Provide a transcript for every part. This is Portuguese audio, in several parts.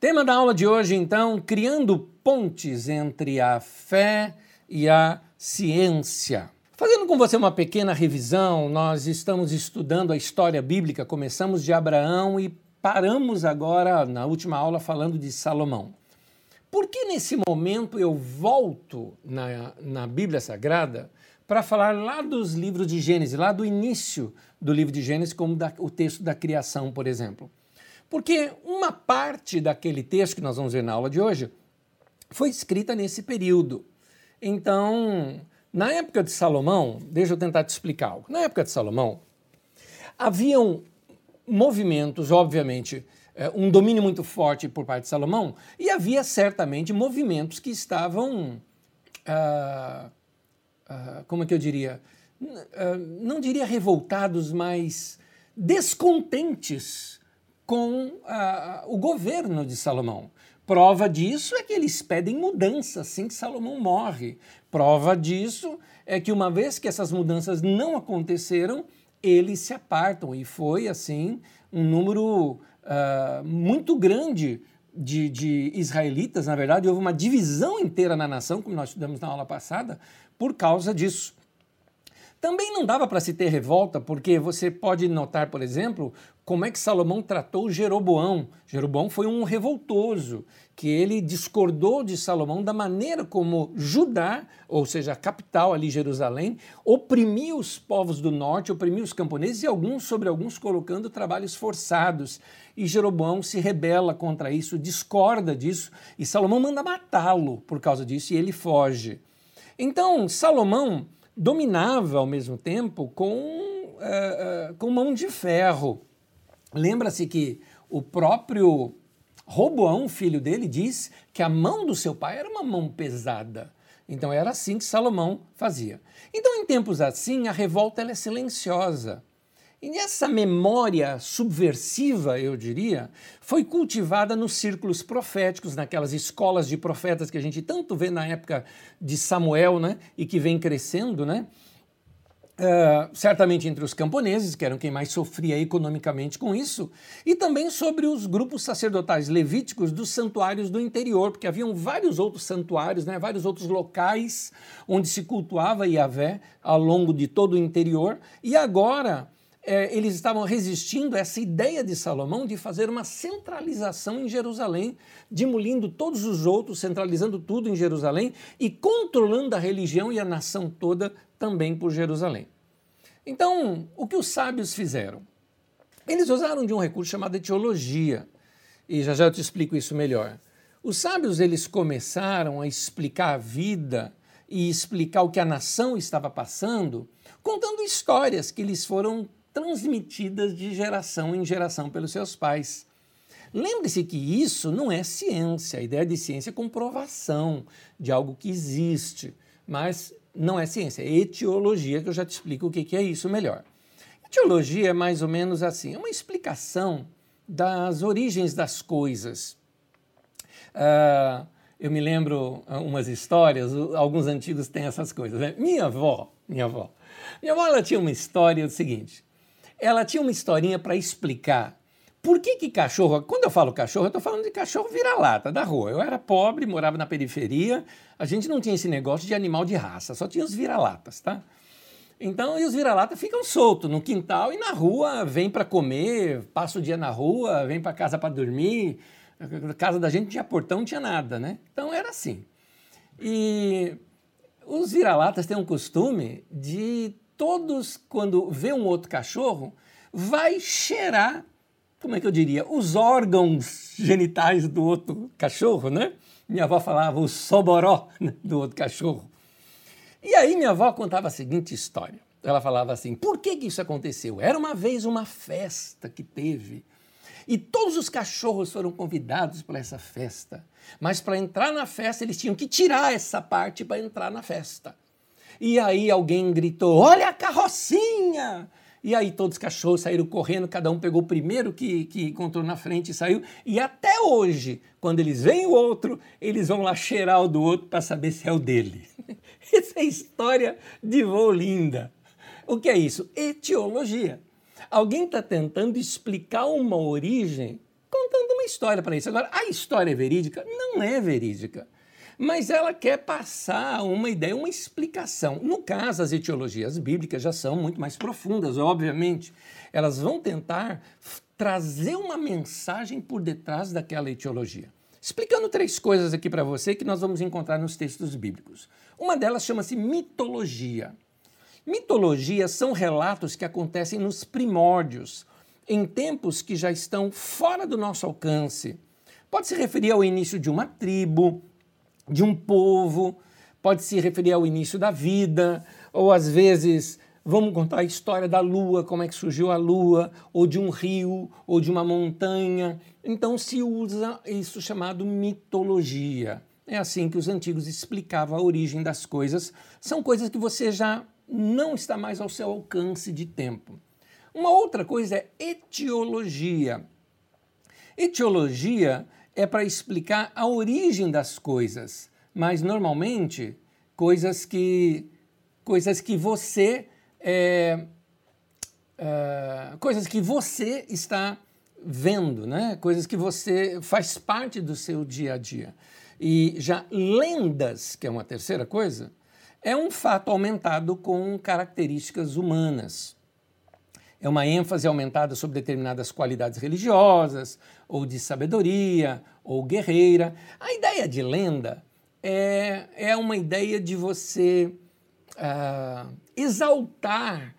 Tema da aula de hoje, então, criando pontes entre a fé e a ciência. Fazendo com você uma pequena revisão, nós estamos estudando a história bíblica, começamos de Abraão e paramos agora, na última aula, falando de Salomão. Por que nesse momento eu volto na, na Bíblia Sagrada para falar lá dos livros de Gênesis, lá do início do livro de Gênesis, como da, o texto da criação, por exemplo? Porque uma parte daquele texto que nós vamos ver na aula de hoje foi escrita nesse período. Então, na época de Salomão, deixa eu tentar te explicar algo. Na época de Salomão, haviam movimentos, obviamente, é, um domínio muito forte por parte de Salomão, e havia certamente movimentos que estavam, ah, ah, como é que eu diria, ah, não diria revoltados, mas descontentes com ah, o governo de Salomão. Prova disso é que eles pedem mudança assim que Salomão morre. Prova disso é que uma vez que essas mudanças não aconteceram, eles se apartam e foi assim um número uh, muito grande de, de, israelitas. Na verdade, houve uma divisão inteira na nação, como nós estudamos na aula passada, por causa disso. Também não dava para se ter revolta, porque você pode notar, por exemplo, como é que Salomão tratou Jeroboão. Jeroboão foi um revoltoso, que ele discordou de Salomão da maneira como Judá, ou seja, a capital ali, Jerusalém, oprimia os povos do norte, oprimia os camponeses e alguns sobre alguns colocando trabalhos forçados. E Jeroboão se rebela contra isso, discorda disso, e Salomão manda matá-lo por causa disso, e ele foge. Então, Salomão dominava ao mesmo tempo com, uh, uh, com mão de ferro. Lembra-se que o próprio Roboão, filho dele, diz que a mão do seu pai era uma mão pesada. Então era assim que Salomão fazia. Então, em tempos assim, a revolta é silenciosa. E essa memória subversiva, eu diria, foi cultivada nos círculos proféticos, naquelas escolas de profetas que a gente tanto vê na época de Samuel, né, e que vem crescendo, né? Uh, certamente entre os camponeses, que eram quem mais sofria economicamente com isso, e também sobre os grupos sacerdotais levíticos dos santuários do interior, porque haviam vários outros santuários, né, vários outros locais onde se cultuava Yahvé ao longo de todo o interior, e agora é, eles estavam resistindo a essa ideia de Salomão de fazer uma centralização em Jerusalém, demolindo todos os outros, centralizando tudo em Jerusalém e controlando a religião e a nação toda também por Jerusalém. Então, o que os sábios fizeram? Eles usaram de um recurso chamado etiologia, e já já eu te explico isso melhor. Os sábios eles começaram a explicar a vida e explicar o que a nação estava passando, contando histórias que lhes foram transmitidas de geração em geração pelos seus pais. Lembre-se que isso não é ciência. A ideia de ciência é comprovação de algo que existe, mas não é ciência, é etiologia, que eu já te explico o que é isso melhor. Etiologia é mais ou menos assim, é uma explicação das origens das coisas. Uh, eu me lembro umas histórias, alguns antigos têm essas coisas. Né? Minha avó, minha avó, minha avó ela tinha uma história do seguinte: ela tinha uma historinha para explicar por que, que cachorro. Quando eu falo cachorro, eu estou falando de cachorro vira-lata da rua. Eu era pobre, morava na periferia, a gente não tinha esse negócio de animal de raça, só tinha os vira-latas, tá? Então, e os vira-lata ficam soltos no quintal e na rua, vem para comer, passa o dia na rua, vem para casa para dormir. Na casa da gente tinha portão, não tinha nada, né? Então era assim. E os vira-latas têm um costume de todos, quando vê um outro cachorro, vai cheirar, como é que eu diria, os órgãos genitais do outro cachorro, né? Minha avó falava o soboró né, do outro cachorro. E aí minha avó contava a seguinte história. Ela falava assim: por que, que isso aconteceu? Era uma vez uma festa que teve. E todos os cachorros foram convidados para essa festa. Mas para entrar na festa, eles tinham que tirar essa parte para entrar na festa. E aí alguém gritou: Olha a carrocinha! E aí todos os cachorros saíram correndo, cada um pegou o primeiro que, que encontrou na frente e saiu. E até hoje, quando eles veem o outro, eles vão lá cheirar o do outro para saber se é o dele. Essa é história de Volinda. O que é isso? Etiologia. Alguém está tentando explicar uma origem contando uma história para isso. Agora, a história é verídica? Não é verídica. Mas ela quer passar uma ideia, uma explicação. No caso, as etiologias bíblicas já são muito mais profundas, obviamente. Elas vão tentar trazer uma mensagem por detrás daquela etiologia. Explicando três coisas aqui para você que nós vamos encontrar nos textos bíblicos. Uma delas chama-se mitologia. Mitologias são relatos que acontecem nos primórdios, em tempos que já estão fora do nosso alcance. Pode se referir ao início de uma tribo, de um povo, pode se referir ao início da vida, ou às vezes vamos contar a história da lua, como é que surgiu a lua, ou de um rio, ou de uma montanha. Então se usa isso chamado mitologia. É assim que os antigos explicavam a origem das coisas. São coisas que você já não está mais ao seu alcance de tempo. Uma outra coisa é etiologia. Etiologia é para explicar a origem das coisas, mas normalmente coisas que coisas que você é, é, coisas que você está vendo, né? coisas que você faz parte do seu dia a dia. E já lendas, que é uma terceira coisa, é um fato aumentado com características humanas. É uma ênfase aumentada sobre determinadas qualidades religiosas, ou de sabedoria, ou guerreira. A ideia de lenda é, é uma ideia de você uh, exaltar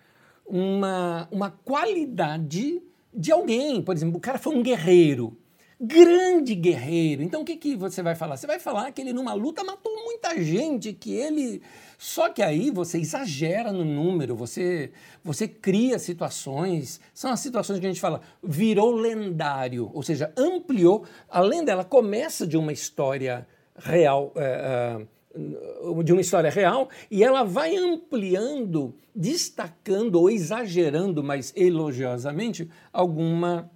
uma, uma qualidade de alguém. Por exemplo, o cara foi um guerreiro grande guerreiro. Então o que, que você vai falar? Você vai falar que ele numa luta matou muita gente, que ele. Só que aí você exagera no número, você, você cria situações. São as situações que a gente fala, virou lendário, ou seja, ampliou. A lenda ela começa de uma história real. É, é, de uma história real e ela vai ampliando, destacando ou exagerando, mas elogiosamente, alguma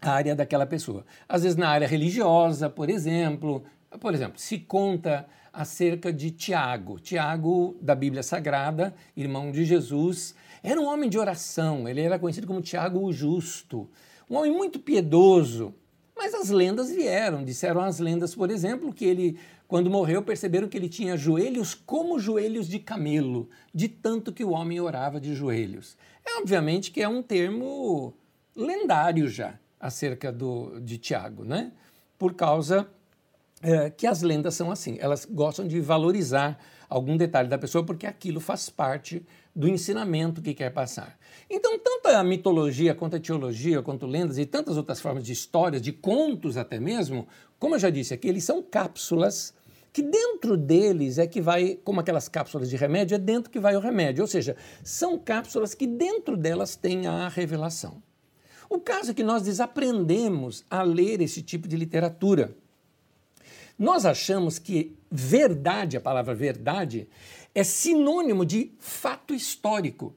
área daquela pessoa. Às vezes na área religiosa, por exemplo, por exemplo, se conta acerca de Tiago. Tiago, da Bíblia Sagrada, irmão de Jesus, era um homem de oração, ele era conhecido como Tiago o Justo, um homem muito piedoso. Mas as lendas vieram, disseram as lendas, por exemplo, que ele, quando morreu, perceberam que ele tinha joelhos como joelhos de camelo, de tanto que o homem orava de joelhos. É obviamente que é um termo lendário já acerca do, de Tiago, né? por causa é, que as lendas são assim, elas gostam de valorizar algum detalhe da pessoa porque aquilo faz parte do ensinamento que quer passar. Então, tanto a mitologia quanto a teologia, quanto lendas e tantas outras formas de histórias, de contos até mesmo, como eu já disse aqui, eles são cápsulas que dentro deles é que vai, como aquelas cápsulas de remédio, é dentro que vai o remédio. Ou seja, são cápsulas que dentro delas tem a revelação. O caso é que nós desaprendemos a ler esse tipo de literatura. Nós achamos que verdade, a palavra verdade, é sinônimo de fato histórico.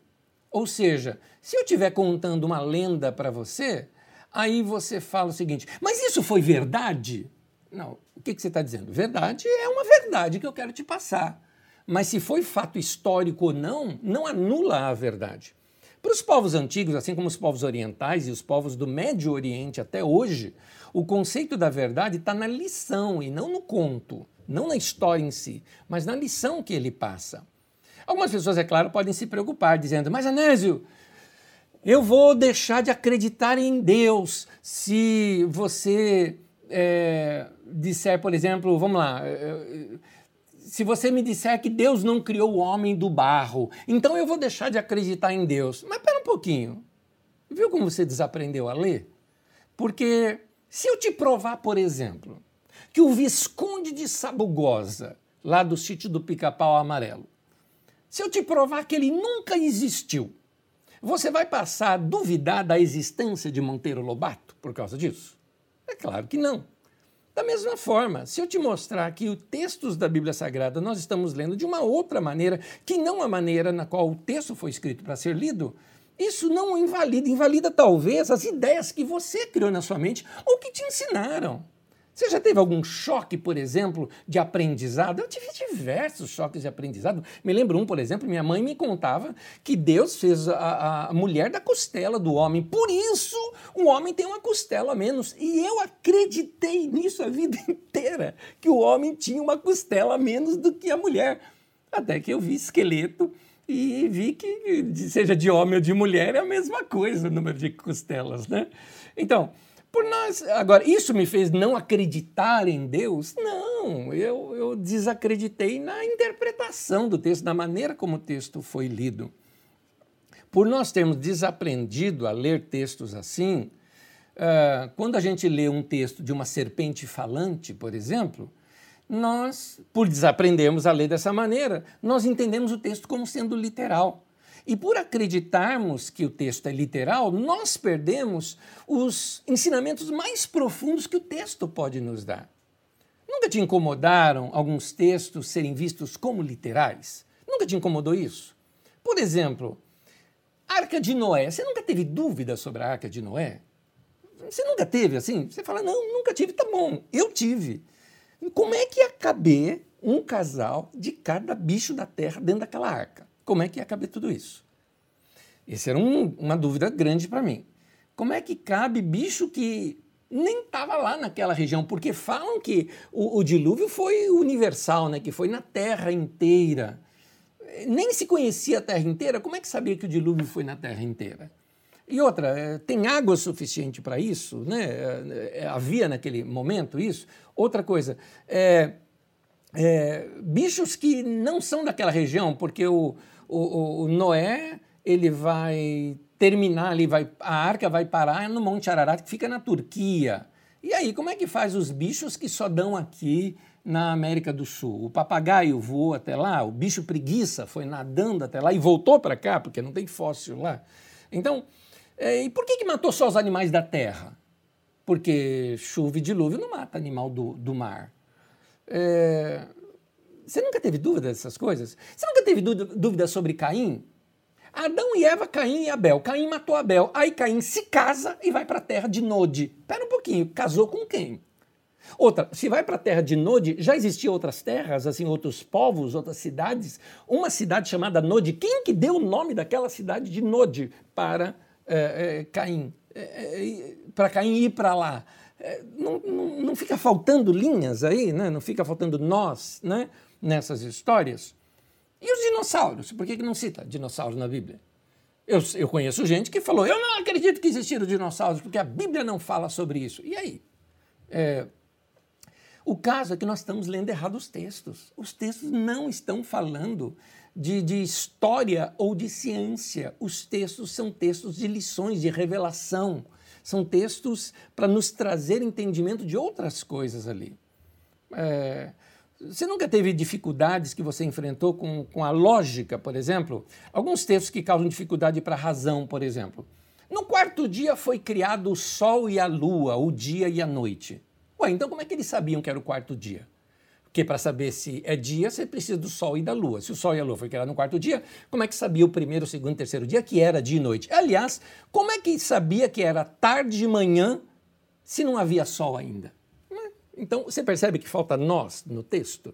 Ou seja, se eu estiver contando uma lenda para você, aí você fala o seguinte: mas isso foi verdade? Não, o que, que você está dizendo? Verdade é uma verdade que eu quero te passar. Mas se foi fato histórico ou não, não anula a verdade. Para os povos antigos, assim como os povos orientais e os povos do Médio Oriente até hoje, o conceito da verdade está na lição e não no conto, não na história em si, mas na lição que ele passa. Algumas pessoas, é claro, podem se preocupar, dizendo: Mas Anésio, eu vou deixar de acreditar em Deus se você é, disser, por exemplo, vamos lá, se você me disser que Deus não criou o homem do barro, então eu vou deixar de acreditar em Deus. Mas pera um pouquinho. Viu como você desaprendeu a ler? Porque se eu te provar, por exemplo, que o Visconde de Sabugosa, lá do sítio do Pica-Pau Amarelo, se eu te provar que ele nunca existiu, você vai passar a duvidar da existência de Monteiro Lobato por causa disso? É claro que não. Da mesma forma, se eu te mostrar que os textos da Bíblia Sagrada nós estamos lendo de uma outra maneira, que não a maneira na qual o texto foi escrito para ser lido, isso não invalida, invalida talvez as ideias que você criou na sua mente ou que te ensinaram. Você já teve algum choque, por exemplo, de aprendizado? Eu tive diversos choques de aprendizado. Me lembro um, por exemplo, minha mãe me contava que Deus fez a, a mulher da costela do homem. Por isso, o homem tem uma costela a menos. E eu acreditei nisso a vida inteira, que o homem tinha uma costela a menos do que a mulher. Até que eu vi esqueleto e vi que, seja de homem ou de mulher, é a mesma coisa o número de costelas, né? Então, por nós. Agora, isso me fez não acreditar em Deus? Não, eu, eu desacreditei na interpretação do texto, na maneira como o texto foi lido. Por nós termos desaprendido a ler textos assim, uh, quando a gente lê um texto de uma serpente falante, por exemplo, nós, por desaprendermos a ler dessa maneira, nós entendemos o texto como sendo literal. E por acreditarmos que o texto é literal, nós perdemos os ensinamentos mais profundos que o texto pode nos dar. Nunca te incomodaram alguns textos serem vistos como literais? Nunca te incomodou isso? Por exemplo, Arca de Noé. Você nunca teve dúvida sobre a Arca de Noé? Você nunca teve assim? Você fala, não, nunca tive, tá bom, eu tive. Como é que ia caber um casal de cada bicho da terra dentro daquela arca? Como é que ia caber tudo isso? Essa era um, uma dúvida grande para mim. Como é que cabe bicho que nem estava lá naquela região? Porque falam que o, o, dilúvio foi universal, né? que foi na terra inteira. Nem se conhecia a terra inteira, como é que sabia que o dilúvio foi na terra inteira? E outra, é, tem água suficiente para isso? Né? É, é, havia naquele momento isso? Outra coisa, é, é, bichos que não são daquela região, porque o, o, o, Noé ele vai terminar ali, vai, a arca vai parar no Monte Ararat, que fica na Turquia. E aí, como é que faz os bichos que só dão aqui na América do Sul? O papagaio voou até lá, o bicho preguiça foi nadando até lá e voltou para cá, porque não tem fóssil lá. Então, é, e por que, que matou só os animais da terra? Porque chuva e dilúvio não mata animal do, do mar. É, você nunca teve dúvida dessas coisas? Você nunca teve dúvida sobre Caim? Adão e Eva, Caim e Abel. Caim matou Abel. Aí Caim se casa e vai para a terra de Nod. Espera um pouquinho, casou com quem? Outra, se vai para a terra de Nod, já existiam outras terras, assim, outros povos, outras cidades. Uma cidade chamada Nod. Quem que deu o nome daquela cidade de Nod para é, é, Caim? É, para Caim ir para lá? Não, não, não, fica faltando linhas aí, né? não fica faltando nós né? Nessas histórias. E os dinossauros? Por que, que não cita dinossauros na Bíblia? Eu, eu conheço gente que falou: eu não acredito que existiram dinossauros, porque a Bíblia não fala sobre isso. E aí? É, o caso é que nós estamos lendo errado os textos. Os textos não estão falando de, de, história ou de ciência. Os textos são textos de lições, de revelação. São textos para nos trazer entendimento de outras coisas ali. É, você nunca teve dificuldades que você enfrentou com, com a lógica, por exemplo? Alguns textos que causam dificuldade para a razão, por exemplo. No quarto dia foi criado o sol e a lua, o dia e a noite. Ué, então como é que eles sabiam que era o quarto dia? Porque para saber se é dia, você precisa do Sol e da Lua. Se o Sol e a Lua foi criado no quarto dia, como é que sabia o primeiro, o segundo, o terceiro dia que era dia e noite? Aliás, como é que sabia que era tarde e manhã se não havia Sol ainda? Então, você percebe que falta nós no texto?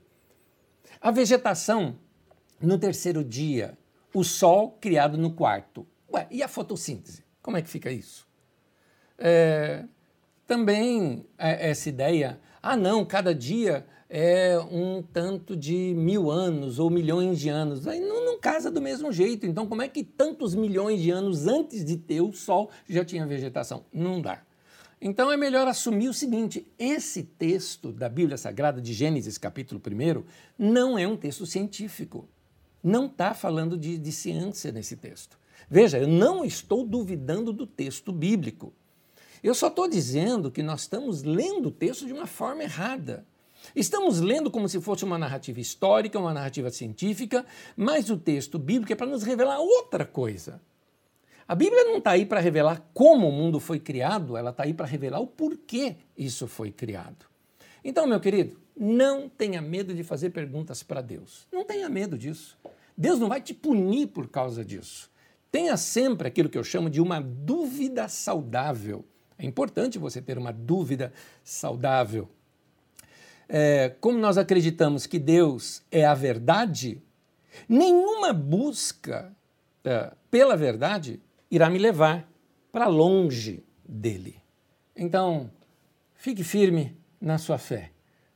A vegetação no terceiro dia, o Sol criado no quarto. Ué, e a fotossíntese? Como é que fica isso? É, também é, essa ideia, ah não, cada dia é um tanto de mil anos ou milhões de anos. Aí não, não, casa do mesmo jeito. Então, como é que tantos milhões de anos antes de ter o Sol já tinha vegetação? Não dá. Então é melhor assumir o seguinte: esse texto da Bíblia Sagrada de Gênesis, capítulo 1, não é um texto científico. Não está falando de, de ciência nesse texto. Veja, eu não estou duvidando do texto bíblico. Eu só estou dizendo que nós estamos lendo o texto de uma forma errada. Estamos lendo como se fosse uma narrativa histórica, uma narrativa científica, mas o texto bíblico é para nos revelar outra coisa. A Bíblia não está aí para revelar como o mundo foi criado, ela está aí para revelar o porquê isso foi criado. Então, meu querido, não tenha medo de fazer perguntas para Deus. Não tenha medo disso. Deus não vai te punir por causa disso. Tenha sempre aquilo que eu chamo de uma dúvida saudável. É importante você ter uma dúvida saudável. é, como nós acreditamos que Deus é a verdade, nenhuma busca é, pela verdade irá me levar para longe dele. Então, fique firme na sua fé.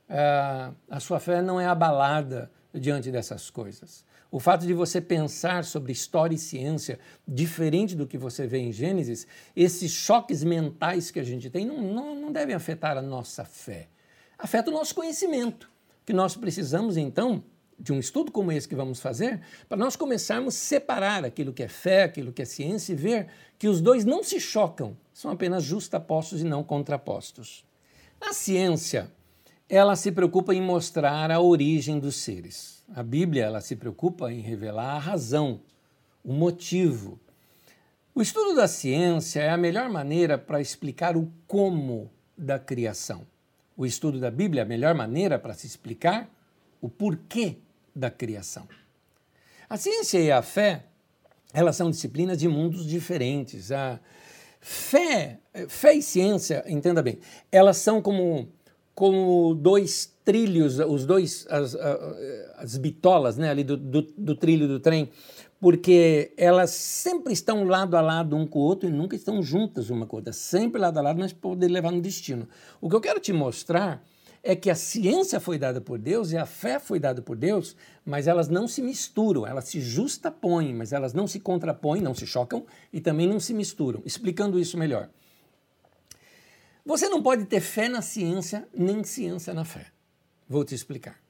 É, a sua fé não é abalada diante dessas coisas. O fato de você pensar sobre história e ciência diferente do que você vê em Gênesis, esses choques mentais que a gente tem não, não, não devem afetar a nossa fé. Afeta o nosso conhecimento, que nós precisamos então de um estudo como esse que vamos fazer, para nós começarmos a separar aquilo que é fé, aquilo que é ciência e ver que os dois não se chocam, são apenas justapostos e não contrapostos. A ciência, ela se preocupa em mostrar a origem dos seres. A Bíblia ela se preocupa em revelar a razão, o motivo. O estudo da ciência é a melhor maneira para explicar o como da criação. O estudo da Bíblia é a melhor maneira para se explicar o porquê da criação. A ciência e a fé, elas são disciplinas de mundos diferentes. A fé, fé e ciência, entenda bem, elas são como como dois trilhos, os dois, as, as bitolas né, ali do, do, do, trilho do trem, porque elas sempre estão lado a lado um com o outro e nunca estão juntas uma com a outra, sempre lado a lado, mas poder levar no destino. O que eu quero te mostrar é que a ciência foi dada por Deus e a fé foi dada por Deus, mas elas não se misturam, elas se justapõem, mas elas não se contrapõem, não se chocam e também não se misturam. Explicando isso melhor. Você não pode ter fé na ciência, nem ciência na fé. Vou te explicar.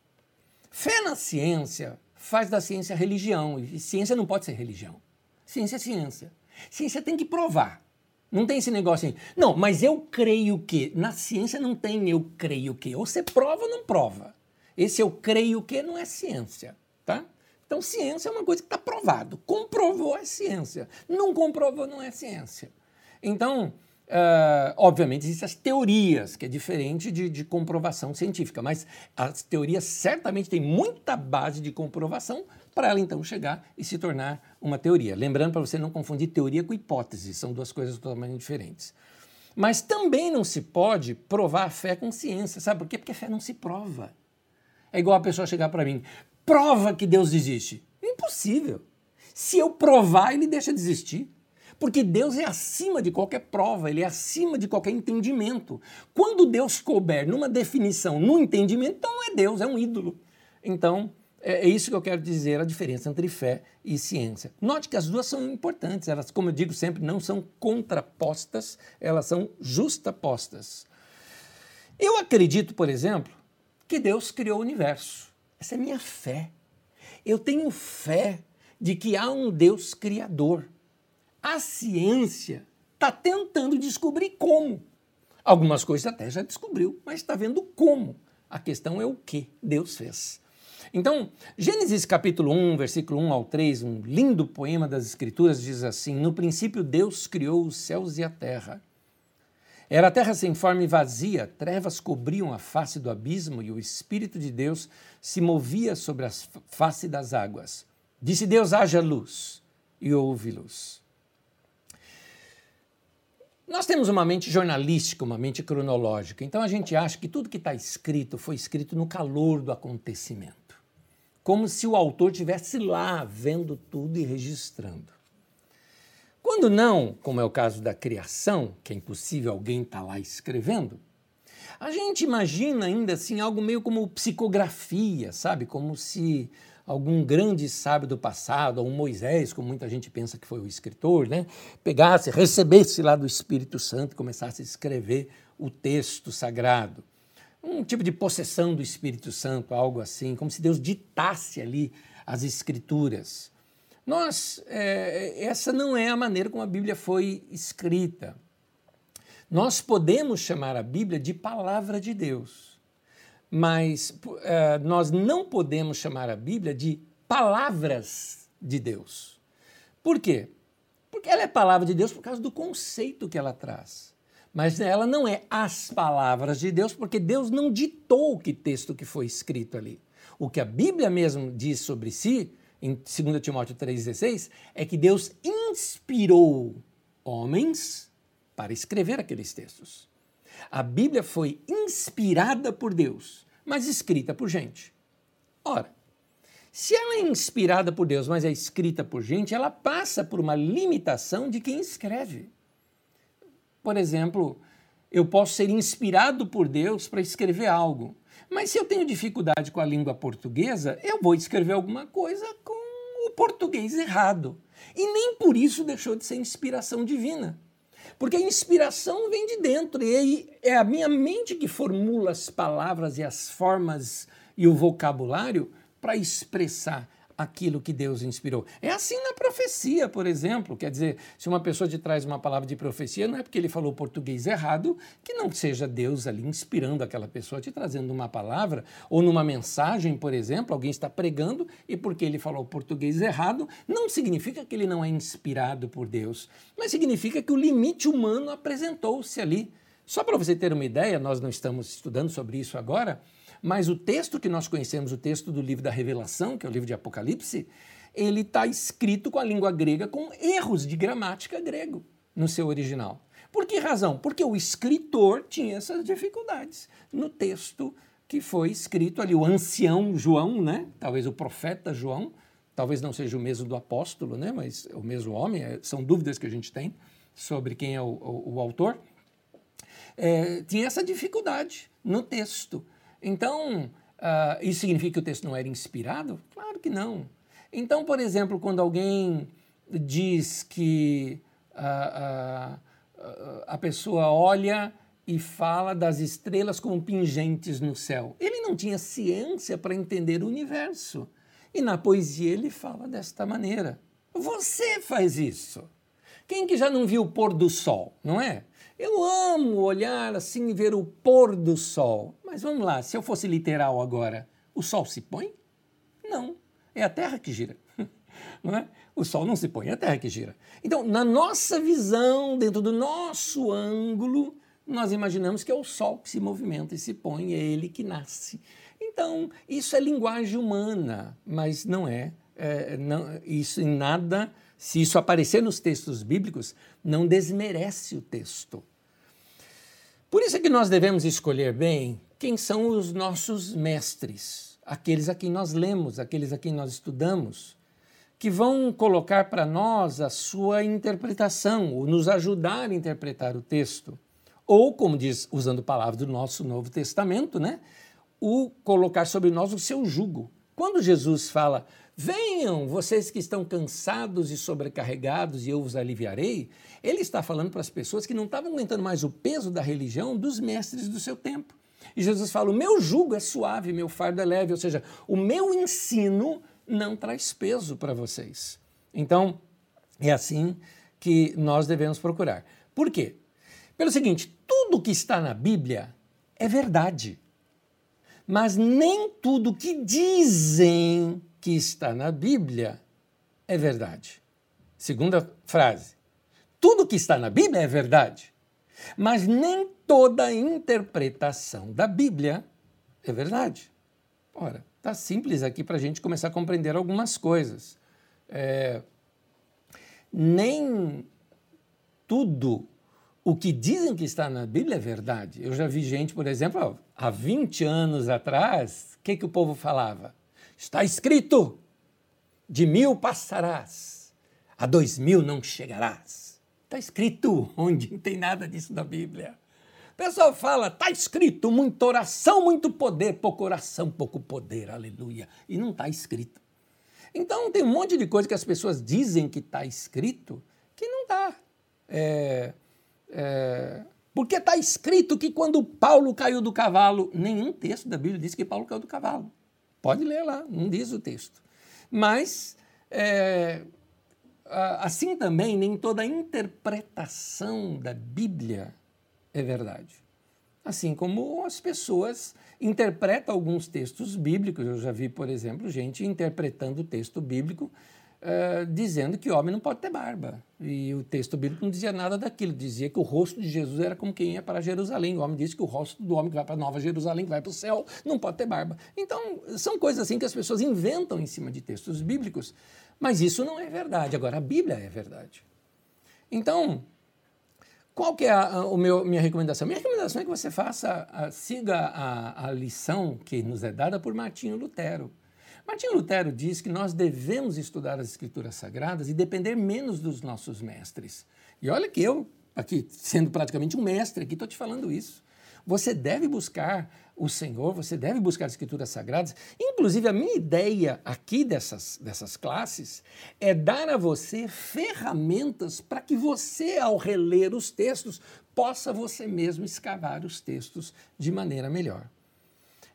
Fé na ciência faz da ciência religião, e ciência não pode ser religião. Ciência é ciência. Ciência tem que provar. Não tem esse negócio assim, não, mas eu creio que. Na ciência não tem eu creio que. Ou você prova ou não prova. Esse eu creio que não é ciência, tá? Então, ciência é uma coisa que está provado. Comprovou é ciência. Não comprovou não é ciência. Então, Uh, obviamente, existem as teorias, que é diferente de, de, comprovação científica, mas as teorias certamente têm muita base de comprovação para ela então chegar e se tornar uma teoria. Lembrando para você não confundir teoria com hipótese, são duas coisas totalmente diferentes. Mas também não se pode provar a fé com ciência, sabe por quê? Porque a fé não se prova. É igual a pessoa chegar para mim, prova que Deus existe. Impossível. Se eu provar, ele deixa de existir. Porque Deus é acima de qualquer prova, ele é acima de qualquer entendimento. Quando Deus couber numa definição, num entendimento, então não é Deus, é um ídolo. Então, é, é isso que eu quero dizer, a diferença entre fé e ciência. Note que as duas são importantes, elas, como eu digo sempre, não são contrapostas, elas são justapostas. Eu acredito, por exemplo, que Deus criou o universo. Essa é minha fé. Eu tenho fé de que há um Deus criador. A ciência está tentando descobrir como. Algumas coisas até já descobriu, mas está vendo como. A questão é o que Deus fez. Então, Gênesis capítulo 1, versículo 1 ao 3, um lindo poema das Escrituras, diz assim: No princípio Deus criou os céus e a terra. Era a terra sem forma e vazia, trevas cobriam a face do abismo e o Espírito de Deus se movia sobre a face das águas. Disse Deus: haja luz, e houve luz. Nós temos uma mente jornalística, uma mente cronológica, então a gente acha que tudo que está escrito foi escrito no calor do acontecimento, como se o autor tivesse lá vendo tudo e registrando. Quando não, como é o caso da criação, que é impossível alguém estar tá lá escrevendo, a gente imagina ainda assim algo meio como psicografia, sabe? Como se algum grande sábio do passado, ou um Moisés, como muita gente pensa que foi o escritor, né? pegasse, recebesse lá do Espírito Santo e começasse a escrever o texto sagrado. Um tipo de possessão do Espírito Santo, algo assim, como se Deus ditasse ali as escrituras. Nós, é, essa não é a maneira como a Bíblia foi escrita. Nós podemos chamar a Bíblia de palavra de Deus mas uh, nós não podemos chamar a Bíblia de palavras de Deus. Por quê? Porque ela é palavra de Deus por causa do conceito que ela traz. Mas ela não é as palavras de Deus, porque Deus não ditou que texto que foi escrito ali. O que a Bíblia mesmo diz sobre si, em 2 Timóteo 3,16, é que Deus inspirou homens para escrever aqueles textos. A Bíblia foi inspirada por Deus mas escrita por gente. Ora, se ela é inspirada por Deus, mas é escrita por gente, ela passa por uma limitação de quem escreve. Por exemplo, eu posso ser inspirado por Deus para escrever algo, mas se eu tenho dificuldade com a língua portuguesa, eu vou escrever alguma coisa com o português errado. E nem por isso deixou de ser inspiração divina. Porque a inspiração vem de dentro e é a minha mente que formula as palavras e as formas e o vocabulário para expressar aquilo que Deus inspirou. É assim na profecia, por exemplo. Quer dizer, se uma pessoa te traz uma palavra de profecia, não é porque ele falou português errado que não seja Deus ali inspirando aquela pessoa, te trazendo uma palavra, ou numa mensagem, por exemplo, alguém está pregando e porque ele falou português errado, não significa que ele não é inspirado por Deus, mas significa que o limite humano apresentou-se ali. Só para você ter uma ideia, nós não estamos estudando sobre isso agora, mas o texto que nós conhecemos, o texto do livro da Revelação, que é o livro de Apocalipse, ele está escrito com a língua grega com erros de gramática grego no seu original. Por que razão? Porque o escritor tinha essas dificuldades no texto que foi escrito ali, o ancião João, né? talvez o profeta João, talvez não seja o mesmo do apóstolo, né? mas é o mesmo homem, é, são dúvidas que a gente tem sobre quem é o, o, o autor, é, tinha essa dificuldade no texto. Então, uh, isso significa que o texto não era inspirado? Claro que não. Então, por exemplo, quando alguém diz que uh, uh, a pessoa olha e fala das estrelas como pingentes no céu, ele não tinha ciência para entender o universo. E na poesia ele fala desta maneira. Você faz isso. Quem que já não viu o pôr do sol, não é? Eu amo olhar assim e ver o pôr do sol. Mas vamos lá, se eu fosse literal agora, o sol se põe? Não, é a Terra que gira. É? O sol não se põe, é a Terra que gira. Então, na nossa visão, dentro do nosso ângulo, nós imaginamos que é o sol que se movimenta e se põe, é ele que nasce. Então, isso é linguagem humana, mas não é, é não, isso em nada se isso aparecer nos textos bíblicos, não desmerece o texto. Por isso é que nós devemos escolher bem quem são os nossos mestres, aqueles a quem nós lemos, aqueles a quem nós estudamos, que vão colocar para nós a sua interpretação, ou nos ajudar a interpretar o texto. Ou, como diz, usando palavras do nosso Novo Testamento, né? o colocar sobre nós o seu jugo. Quando Jesus fala, Venham, vocês que estão cansados e sobrecarregados, e eu os aliviarei. Ele está falando para as pessoas que não estavam aguentando mais o peso da religião dos mestres do seu tempo. E Jesus fala: O meu jugo é suave, meu fardo é leve, ou seja, o meu ensino não traz peso para vocês. Então, é assim que nós devemos procurar. Por quê? Pelo seguinte: tudo que está na Bíblia é verdade, mas nem tudo que dizem que está na Bíblia é verdade. Segunda frase. Tudo que está na Bíblia é verdade, mas nem toda interpretação da Bíblia é verdade. Ora, está simples aqui para a gente começar a compreender algumas coisas. É, nem tudo o que dizem que está na Bíblia é verdade. Eu já vi gente, por exemplo, há 20 anos atrás, o que, que o povo falava? Está escrito: de mil passarás, a dois mil não chegarás. Está escrito onde não tem nada disso na Bíblia. O pessoal fala, está escrito, muita oração, muito poder, pouco oração, pouco poder, aleluia. E não está escrito. Então tem um monte de coisa que as pessoas dizem que está escrito que não está. É, é, porque está escrito que quando Paulo caiu do cavalo, nenhum texto da Bíblia diz que Paulo caiu do cavalo. Pode ler lá, não diz o texto. Mas, é, assim também, nem toda interpretação da Bíblia é verdade. Assim como as pessoas interpretam alguns textos bíblicos. Eu já vi, por exemplo, gente interpretando o texto bíblico uh, dizendo que homem não pode ter barba. E o texto bíblico não dizia nada daquilo, dizia que o rosto de Jesus era como quem ia para Jerusalém. O homem disse que o rosto do homem que vai para Nova Jerusalém, que vai para o céu, não pode ter barba. Então, são coisas assim que as pessoas inventam em cima de textos bíblicos, mas isso não é verdade. Agora, a Bíblia é verdade. Então, Qual que é a, a o meu, minha recomendação? Minha recomendação é que você faça, a, siga a, a lição que nos é dada por Martinho Lutero. Martinho Lutero diz que nós devemos estudar as escrituras sagradas e depender menos dos nossos mestres. E olha que eu, aqui sendo praticamente um mestre, aqui estou te falando isso. Você deve buscar o Senhor, você deve buscar as Escrituras Sagradas. Inclusive, a minha ideia aqui dessas, dessas classes é dar a você ferramentas para que você, ao reler os textos, possa você mesmo escavar os textos de maneira melhor.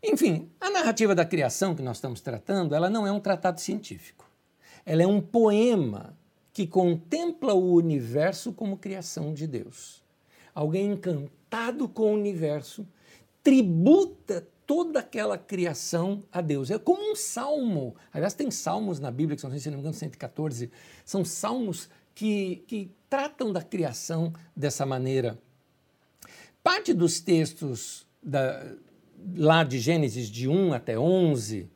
Enfim, a narrativa da criação que nós estamos tratando, ela não é um tratado científico. Ela é um poema que contempla o universo como criação de Deus. Alguém encantado com o universo tributa toda aquela criação a Deus. É como um salmo. Aliás, tem salmos na Bíblia, que são, se não me engano, 114. São salmos que, que tratam da criação dessa maneira. Parte dos textos da, lá de Gênesis de 1 até 11,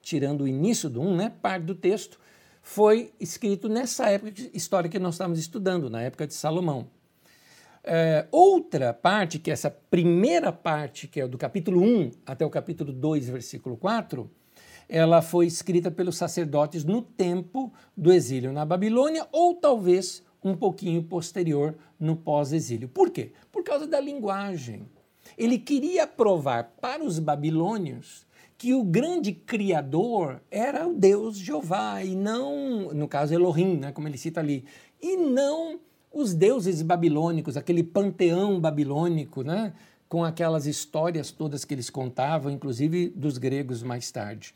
tirando o início do 1, né, parte do texto, foi escrito nessa época histórica que nós estamos estudando, na época de Salomão. É, outra parte, que é essa primeira parte, que é do capítulo 1 até o capítulo 2, versículo 4, ela foi escrita pelos sacerdotes no tempo do exílio na Babilônia, ou talvez um pouquinho posterior no pós-exílio. Por quê? Por causa da linguagem. Ele queria provar para os babilônios que o grande criador era o Deus Jeová e não, no caso Elohim, né, como ele cita ali, e não os deuses babilônicos, aquele panteão babilônico, né? com aquelas histórias todas que eles contavam, inclusive dos gregos mais tarde.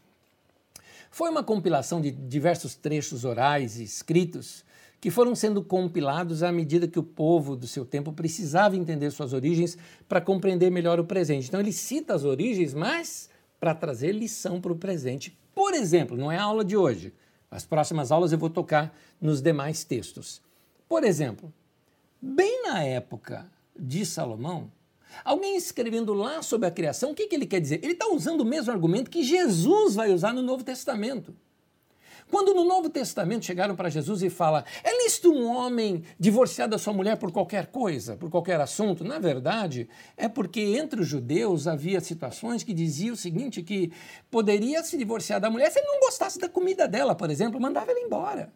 Foi uma compilação de diversos trechos orais e escritos que foram sendo compilados à medida que o povo do seu tempo precisava entender suas origens para compreender melhor o presente. Então ele cita as origens, mas para trazer lição para o presente. Por exemplo, não é a aula de hoje. As próximas aulas eu vou tocar nos demais textos. Por exemplo, bem na época de Salomão, alguém escrevendo lá sobre a criação, o que, que ele quer dizer? Ele está usando o mesmo argumento que Jesus vai usar no Novo Testamento. Quando no Novo Testamento chegaram para Jesus e fala, é lícito um homem divorciar da sua mulher por qualquer coisa, por qualquer assunto? Na verdade, é porque entre os judeus havia situações que diziam o seguinte, que poderia se divorciar da mulher se ele não gostasse da comida dela, por exemplo, mandava ela embora.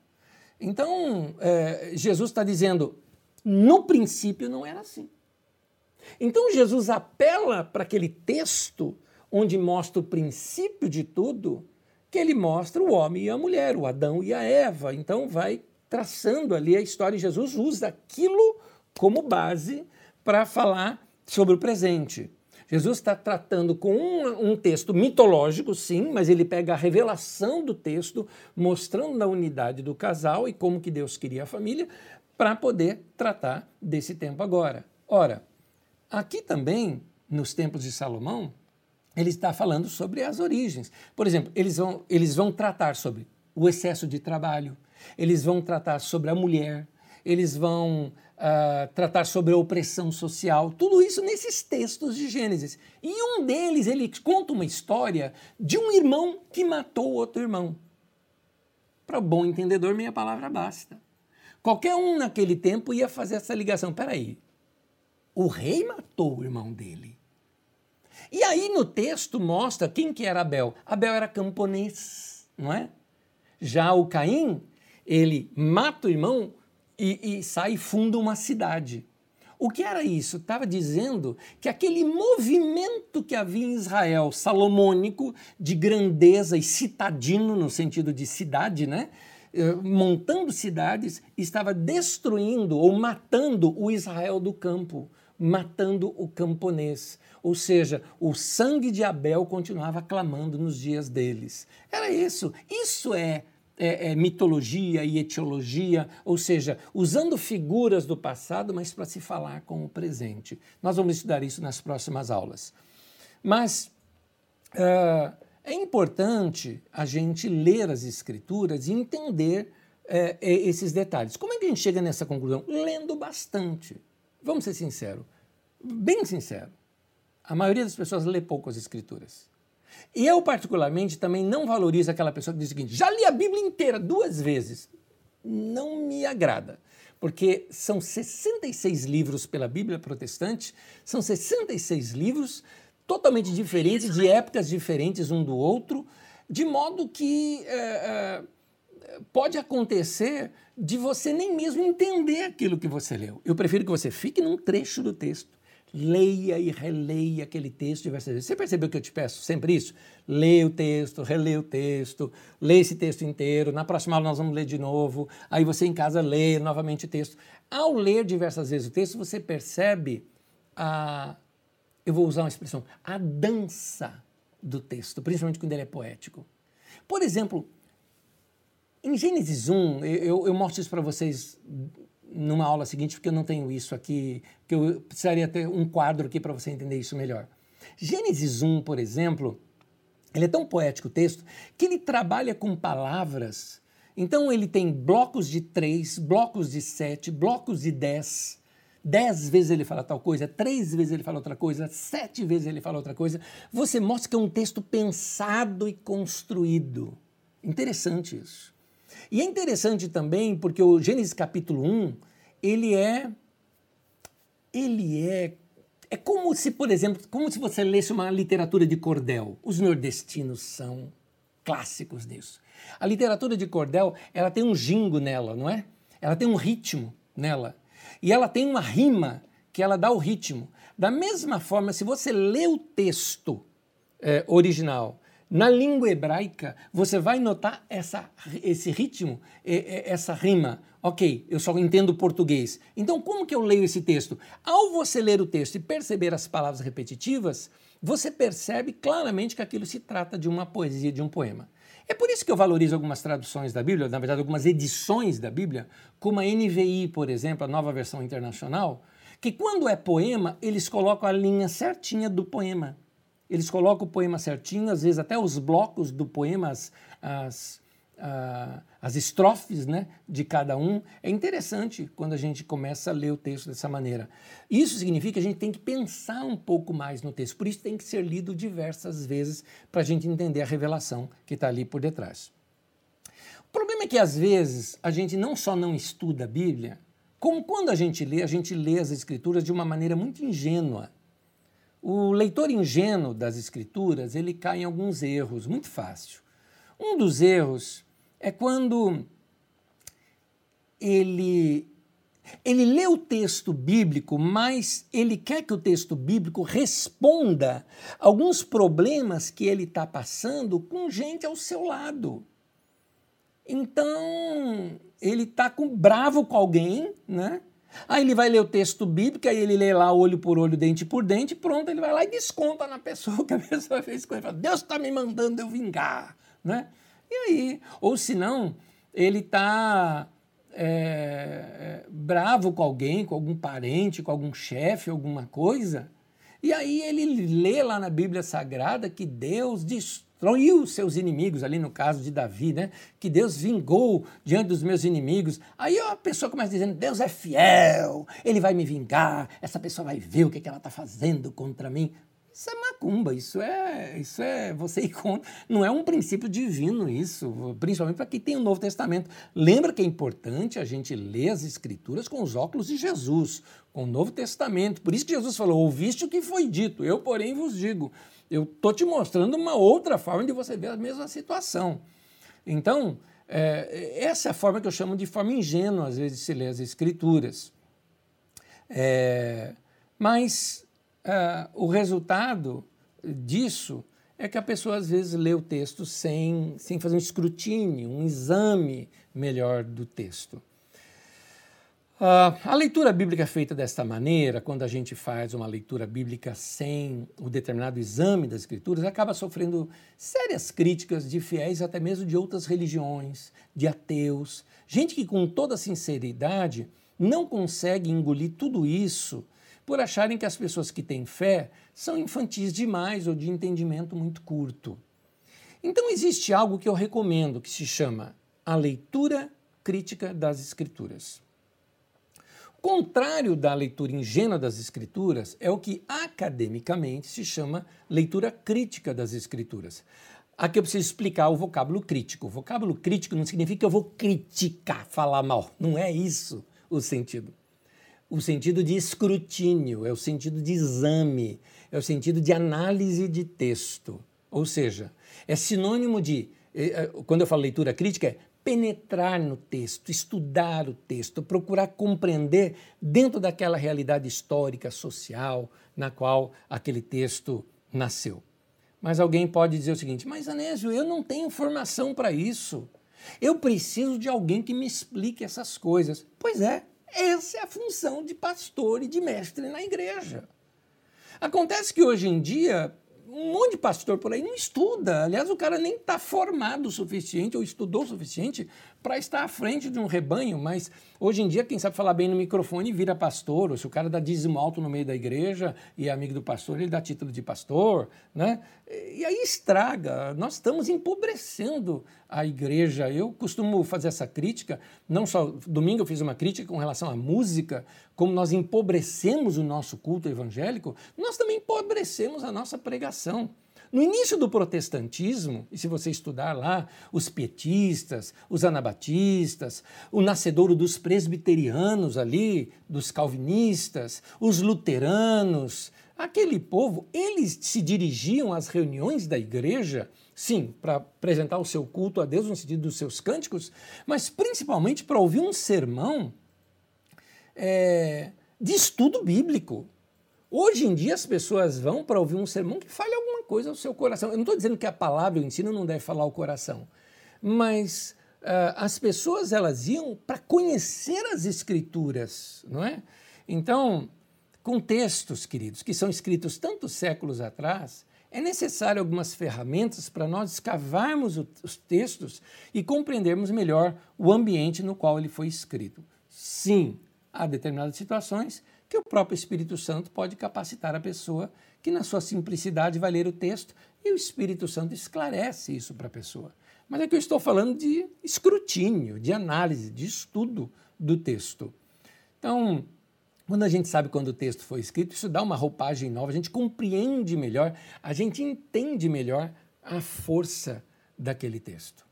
Então, é, Jesus está dizendo, no princípio não era assim. Então, Jesus apela para aquele texto onde mostra o princípio de tudo, que ele mostra o homem e a mulher, o Adão e a Eva. Então, vai traçando ali a história e Jesus usa aquilo como base para falar sobre o presente. Jesus está tratando com um, um, texto mitológico, sim, mas ele pega a revelação do texto, mostrando a unidade do casal e como que Deus queria a família, para poder tratar desse tempo agora. Ora, aqui também, nos tempos de Salomão, ele está falando sobre as origens. Por exemplo, eles vão, eles vão tratar sobre o excesso de trabalho, eles vão tratar sobre a mulher, eles vão uh, tratar sobre a opressão social, tudo isso nesses textos de Gênesis. E um deles, ele conta uma história de um irmão que matou outro irmão. Para bom entendedor, minha palavra basta. Qualquer um naquele tempo ia fazer essa ligação. Peraí, o rei matou o irmão dele. E aí no texto mostra quem que era Abel. Abel era camponês, não é? Já o Caim, ele mata o irmão e, e sai e funda uma cidade. O que era isso? Estava dizendo que aquele movimento que havia em Israel, salomônico, de grandeza e citadino, no sentido de cidade, né? Eh, montando cidades, estava destruindo ou matando o Israel do campo, matando o camponês. Ou seja, o sangue de Abel continuava clamando nos dias deles. Era isso. Isso é é, é, mitologia e etiologia, ou seja, usando figuras do passado, mas para se falar com o presente. Nós vamos estudar isso nas próximas aulas. Mas uh, é importante a gente ler as escrituras e entender uh, esses detalhes. Como é que a gente chega nessa conclusão? Lendo bastante. Vamos ser sinceros, bem sincero. A maioria das pessoas lê pouco as escrituras. E eu, particularmente, também não valorizo aquela pessoa que diz o seguinte: já li a Bíblia inteira duas vezes. Não me agrada. porque são 66 livros pela Bíblia protestante, são 66 livros totalmente diferentes, de épocas diferentes um do outro, de modo que é, é, pode acontecer de você nem mesmo entender aquilo que você leu. Eu prefiro que você fique num trecho do texto leia e releia aquele texto diversas vezes. Você percebeu que eu te peço sempre isso? Leia o texto, releia o texto, leia esse texto inteiro. Na próxima aula nós vamos ler de novo. Aí você em casa lê novamente o texto. Ao ler diversas vezes o texto, você percebe a. Eu vou usar uma expressão, a dança do texto, principalmente quando ele é poético. Por exemplo, em Gênesis 1, eu, eu mostro isso para vocês numa aula seguinte, porque eu não tenho isso aqui, que eu precisaria ter um quadro aqui para você entender isso melhor. Gênesis 1, por exemplo, ele é tão poético o texto que ele trabalha com palavras. Então ele tem blocos de três, blocos de sete, blocos de dez. Dez vezes ele fala tal coisa, três vezes ele fala outra coisa, sete vezes ele fala outra coisa. Você mostra que é um texto pensado e construído. Interessante isso. E é interessante também porque o Gênesis capítulo 1, ele é ele é é como se, por exemplo, como se você lesse uma literatura de cordel. Os nordestinos são clássicos nisso. A literatura de cordel, ela tem um jingo nela, não é? Ela tem um ritmo nela. E ela tem uma rima que ela dá o ritmo. Da mesma forma, se você lê o texto é, original na língua hebraica, você vai notar essa, esse ritmo, essa rima. Ok, eu só entendo português. Então, como que eu leio esse texto? Ao você ler o texto e perceber as palavras repetitivas, você percebe claramente que aquilo se trata de uma poesia, de um poema. É por isso que eu valorizo algumas traduções da Bíblia, na verdade, algumas edições da Bíblia, como a NVI, por exemplo, a nova versão internacional, que quando é poema, eles colocam a linha certinha do poema. Eles colocam o poema certinho, às vezes até os blocos do poema, as, as, as estrofes né, de cada um. É interessante quando a gente começa a ler o texto dessa maneira. Isso significa que a gente tem que pensar um pouco mais no texto, por isso tem que ser lido diversas vezes para a gente entender a revelação que está ali por detrás. O problema é que às vezes a gente não só não estuda a Bíblia, como quando a gente lê, a gente lê as Escrituras de uma maneira muito ingênua. O leitor ingênuo das escrituras, ele cai em alguns erros, muito fácil. Um dos erros é quando ele ele lê o texto bíblico, mas ele quer que o texto bíblico responda alguns problemas que ele está passando com gente ao seu lado. Então, ele está bravo com alguém, né? Aí ele vai ler o texto bíblico, aí ele lê lá olho por olho, dente por dente, pronto, ele vai lá e desconta na pessoa que a pessoa fez com ele. Fala, Deus está me mandando eu vingar, né? E aí, ou se não, ele está é, é, bravo com alguém, com algum parente, com algum chefe, alguma coisa, e aí ele lê lá na Bíblia Sagrada que Deus destrói destruiu seus inimigos, ali no caso de Davi, né? Que Deus vingou diante dos meus inimigos. Aí a pessoa começa dizendo: Deus é fiel, ele vai me vingar, essa pessoa vai ver o que, que ela está fazendo contra mim. Isso é macumba, isso é, isso é você ir contra. Não é um princípio divino isso, principalmente para quem tem o Novo Testamento. Lembra que é importante a gente ler as Escrituras com os óculos de Jesus, com o Novo Testamento. Por isso que Jesus falou: ouviste o que foi dito, eu, porém, vos digo. Eu estou te mostrando uma outra forma de você ver a mesma situação. Então, é, essa é a forma que eu chamo de forma ingênua, às vezes, de se ler as Escrituras. É, mas é, o resultado disso é que a pessoa, às vezes, lê o texto sem, sem fazer um escrutínio, um exame melhor do texto. Uh, a leitura bíblica feita desta maneira, quando a gente faz uma leitura bíblica sem o determinado exame das Escrituras, acaba sofrendo sérias críticas de fiéis, até mesmo de outras religiões, de ateus, gente que com toda sinceridade não consegue engolir tudo isso por acharem que as pessoas que têm fé são infantis demais ou de entendimento muito curto. Então existe algo que eu recomendo que se chama a leitura crítica das Escrituras. Contrário da leitura ingênua das Escrituras é o que academicamente se chama leitura crítica das Escrituras. Aqui eu preciso explicar o vocábulo crítico. O vocábulo crítico não significa que eu vou criticar, falar mal. Não é isso o sentido. O sentido de escrutínio, é o sentido de exame, é o sentido de análise de texto. Ou seja, é sinônimo de, é, é, quando eu falo leitura crítica, é penetrar no texto, estudar o texto, procurar compreender dentro daquela realidade histórica, social, na qual aquele texto nasceu. Mas alguém pode dizer o seguinte: mas Anésio, eu não tenho formação para isso. Eu preciso de alguém que me explique essas coisas. Pois é, essa é a função de pastor e de mestre na igreja. Acontece que hoje em dia um monte de pastor por aí não estuda. Aliás, o cara nem está formado o suficiente ou estudou o suficiente para estar à frente de um rebanho. Mas hoje em dia, quem sabe falar bem no microfone vira pastor. Ou se o cara dá dízimo alto no meio da igreja e é amigo do pastor, ele dá título de pastor. Né? E aí estraga. Nós estamos empobrecendo a igreja. Eu costumo fazer essa crítica. Não só domingo eu fiz uma crítica com relação à música, como nós empobrecemos o nosso culto evangélico, nós também empobrecemos a nossa pregação. No início do protestantismo, e se você estudar lá, os pietistas, os anabatistas, o nascedouro dos presbiterianos ali, dos calvinistas, os luteranos, aquele povo, eles se dirigiam às reuniões da igreja, sim, para apresentar o seu culto a Deus no sentido dos seus cânticos, mas principalmente para ouvir um sermão é, de estudo bíblico. Hoje em dia as pessoas vão para ouvir um sermão que fale alguma coisa ao seu coração. Eu não estou dizendo que a palavra o ensino não deve falar ao coração, mas uh, as pessoas elas iam para conhecer as escrituras, não é? Então, com textos, queridos, que são escritos tantos séculos atrás, é necessário algumas ferramentas para nós escavarmos os textos e compreendermos melhor o ambiente no qual ele foi escrito. Sim, há determinadas situações que o próprio Espírito Santo pode capacitar a pessoa que, na sua simplicidade, vai ler o texto e o Espírito Santo esclarece isso para a pessoa. Mas é que eu estou falando de escrutínio, de análise, de estudo do texto. Então, quando a gente sabe quando o texto foi escrito, isso dá uma roupagem nova, a gente compreende melhor, a gente entende melhor a força daquele texto.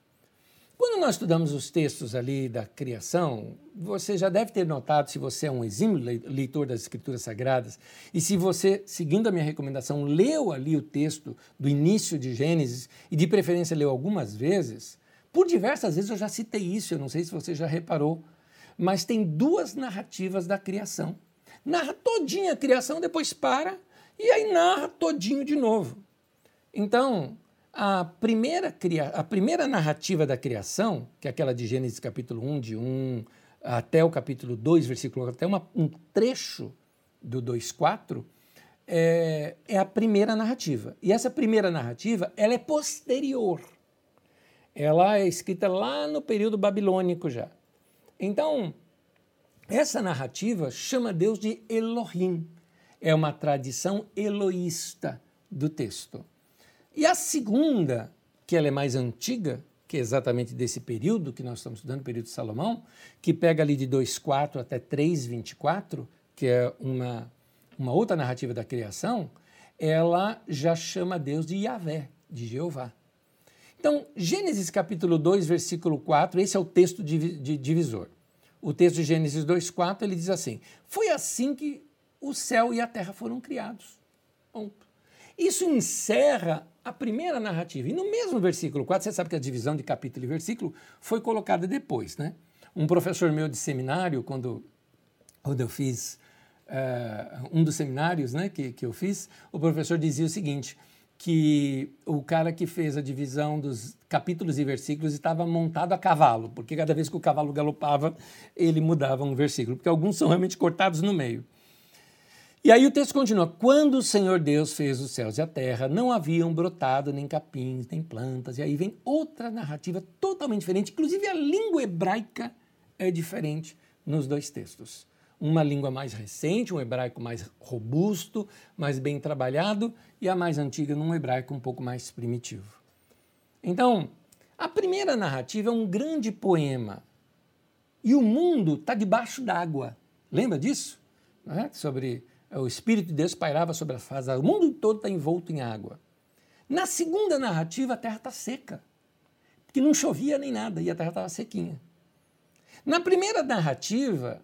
Quando nós estudamos os textos ali da criação, você já deve ter notado, se você é um exímio leitor das Escrituras Sagradas, e se você, seguindo a minha recomendação, leu ali o texto do início de Gênesis, e de preferência leu algumas vezes, por diversas vezes eu já citei isso, eu não sei se você já reparou, mas tem duas narrativas da criação. Narra todinha a criação, depois para, e aí narra todinho de novo. Então, a primeira, a primeira narrativa da criação, que é aquela de Gênesis capítulo 1, de 1 até o capítulo 2, versículo até uma, um trecho do 2,4, é, é a primeira narrativa. E essa primeira narrativa, ela é posterior. Ela é escrita lá no período babilônico já. Então, essa narrativa chama Deus de Elohim. É uma tradição eloísta do texto. E a segunda, que ela é mais antiga, que é exatamente desse período que nós estamos estudando, período de Salomão, que pega ali de 2.4 até 3.24, que é uma, uma outra narrativa da criação, ela já chama Deus de Yahvé, de Jeová. Então, Gênesis capítulo 2, versículo 4, esse é o texto divisor. O texto de Gênesis 2,4 ele diz assim: Foi assim que o céu e a terra foram criados. Ponto. Isso encerra a primeira narrativa. E no mesmo versículo 4, você sabe que a divisão de capítulo e versículo foi colocada depois, né? Um professor meu de seminário, quando, quando eu fiz uh, um dos seminários né, que, que eu fiz, o professor dizia o seguinte, que o cara que fez a divisão dos capítulos e versículos estava montado a cavalo, porque cada vez que o cavalo galopava, ele mudava um versículo, porque alguns são realmente cortados no meio. E aí o texto continua: Quando o Senhor Deus fez os céus e a terra, não haviam brotado nem capins, nem plantas. E aí vem outra narrativa totalmente diferente. Inclusive a língua hebraica é diferente nos dois textos. Uma língua mais recente, um hebraico mais robusto, mais bem trabalhado, e a mais antiga num hebraico um pouco mais primitivo. Então, a primeira narrativa é um grande poema. E o mundo está debaixo d'água. Lembra disso? É? Sobre o Espírito de Deus pairava sobre a face, o mundo todo está envolto em água. Na segunda narrativa, a terra está seca, porque não chovia nem nada e a terra estava sequinha. Na primeira narrativa,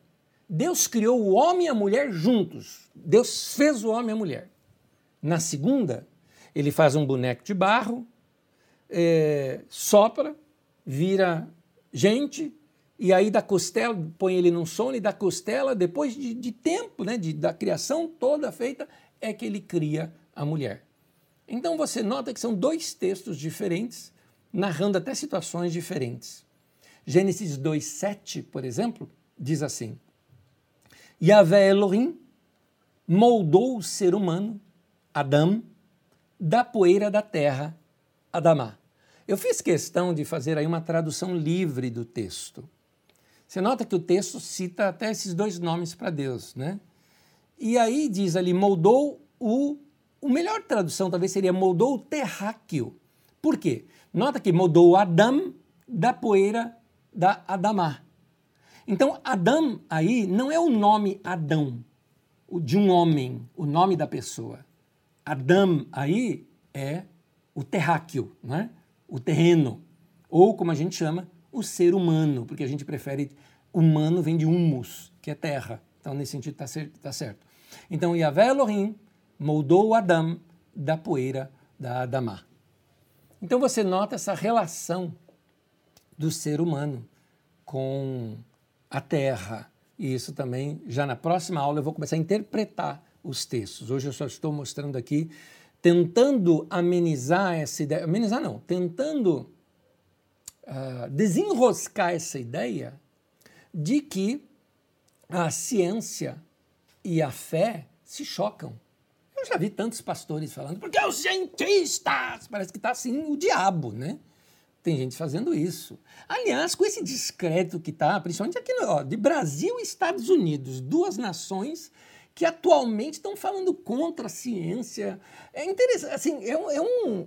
Deus criou o homem e a mulher juntos. Deus fez o homem e a mulher. Na segunda, ele faz um boneco de barro, é, sopra, vira gente, e aí da costela, põe ele num sono, e da costela, depois de, de tempo, né, de, da criação toda feita, é que ele cria a mulher. Então você nota que são dois textos diferentes, narrando até situações diferentes. Gênesis 2,7, por exemplo, diz assim: Yahvé Elohim moldou o ser humano, Adão, da poeira da terra, Adamá. Eu fiz questão de fazer aí uma tradução livre do texto. Você nota que o texto cita até esses dois nomes para Deus, né? E aí diz ali, moldou o. O melhor tradução talvez seria moldou o terráqueo. Por quê? Nota que moldou Adão da poeira da Adamá. Então, Adão aí não é o nome Adão, o de um homem, o nome da pessoa. Adão aí é o terráqueo, né? o terreno, ou como a gente chama, o ser humano, porque a gente prefere humano vem de humus, que é terra. Então, nesse sentido, está certo, tá certo. Então, Yahvé Elohim moldou o Adão da poeira da Adamá. Então, você nota essa relação do ser humano com a terra. E isso também, já na próxima aula, eu vou começar a interpretar os textos. Hoje eu só estou mostrando aqui, tentando amenizar essa ideia. Amenizar não, tentando uh, desenroscar essa ideia de que a ciência e a fé se chocam. Eu já vi tantos pastores falando, porque os cientistas, parece que está assim o diabo, né? Tem gente fazendo isso. Aliás, com esse discreto que está, principalmente aqui no, ó, de Brasil e Estados Unidos, duas nações que atualmente estão falando contra a ciência. É interessante, assim, é um, é um,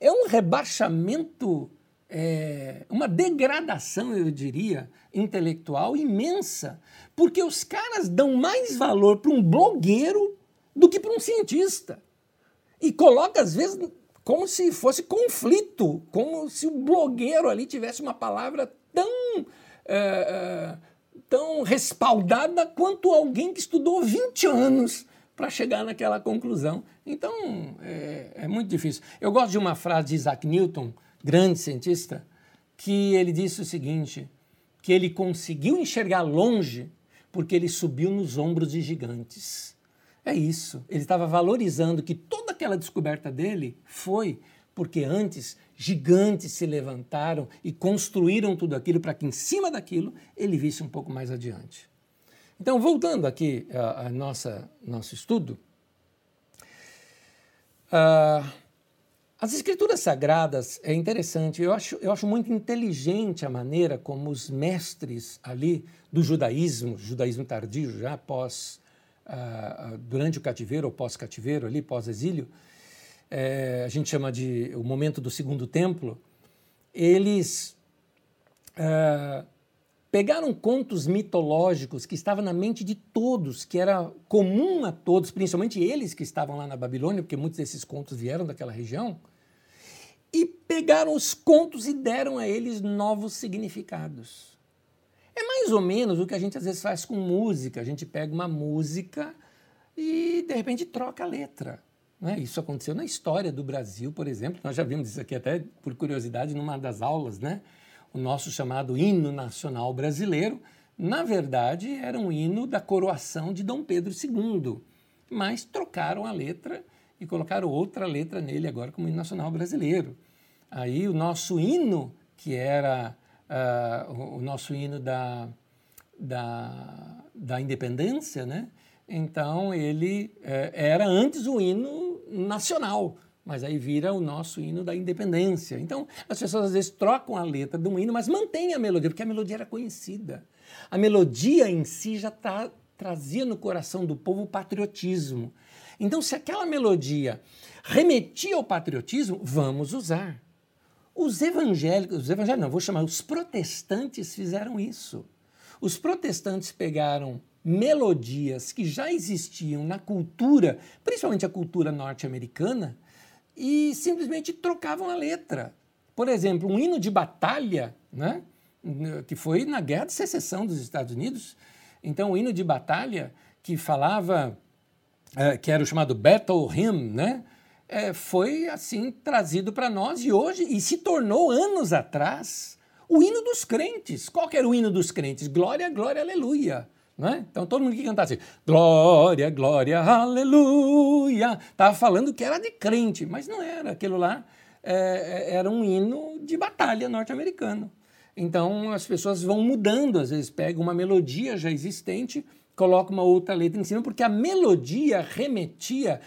é um rebaixamento, é, uma degradação, eu diria, intelectual imensa, porque os caras dão mais valor para um blogueiro do que para um cientista. E coloca, às vezes, como se fosse conflito, como se o blogueiro ali tivesse uma palavra tão, é, é, tão respaldada quanto alguém que estudou 20 anos para chegar naquela conclusão. Então, é, é, muito difícil. Eu gosto de uma frase de Isaac Newton, grande cientista, que ele disse o seguinte, que ele conseguiu enxergar longe porque ele subiu nos ombros de gigantes. É isso. Ele estava valorizando que toda aquela descoberta dele foi porque antes gigantes se levantaram e construíram tudo aquilo para que em cima daquilo ele visse um pouco mais adiante. Então, voltando aqui a, nossa nosso estudo, uh, as escrituras sagradas é interessante. Eu acho, eu acho muito inteligente a maneira como os mestres ali do judaísmo, judaísmo tardio, já após uh, durante o cativeiro ou pós-cativeiro, ali, pós-exílio, é, a gente chama de o momento do segundo templo, eles uh, pegaram contos mitológicos que estavam na mente de todos, que era comum a todos, principalmente eles que estavam lá na Babilônia, porque muitos desses contos vieram daquela região, e pegaram os contos e deram a eles novos significados. É mais ou menos o que a gente às vezes faz com música. A gente pega uma música e de repente troca a letra. Né? Isso aconteceu na história do Brasil, por exemplo. Nós já vimos isso aqui até por curiosidade numa das aulas, né? O nosso chamado hino nacional brasileiro, na verdade, era um hino da coroação de Dom Pedro II, mas trocaram a letra e colocaram outra letra nele agora como hino nacional brasileiro. Aí o nosso hino, que era uh, o, nosso hino da, da, da independência, né? Então ele uh, era antes o hino nacional, mas aí vira o nosso hino da independência. Então as pessoas às vezes trocam a letra de um hino, mas mantêm a melodia, porque a melodia era conhecida. A melodia em si já trazia no coração do povo o patriotismo. Então, se aquela melodia remetia ao patriotismo, vamos usar. Os evangélicos, os evangélicos não, vou chamar, os protestantes fizeram isso. Os protestantes pegaram melodias que já existiam na cultura, principalmente a cultura norte-americana, e simplesmente trocavam a letra. Por exemplo, um hino de batalha, né, que foi na Guerra de Secessão dos Estados Unidos, Então, o hino de batalha, que falava, é, que era o chamado Battle Hymn, né? É, foi assim trazido para nós e hoje, e se tornou anos atrás, o hino dos crentes. Qual era o hino dos crentes? Glória, glória, aleluia. Né? Então todo mundo que cantasse glória, glória, aleluia, estava falando que era de crente, mas não era. Aquilo lá é, é, era um hino de batalha norte-americano. Então as pessoas vão mudando, às vezes pega uma melodia já existente, coloca uma outra letra em cima, porque a melodia remetia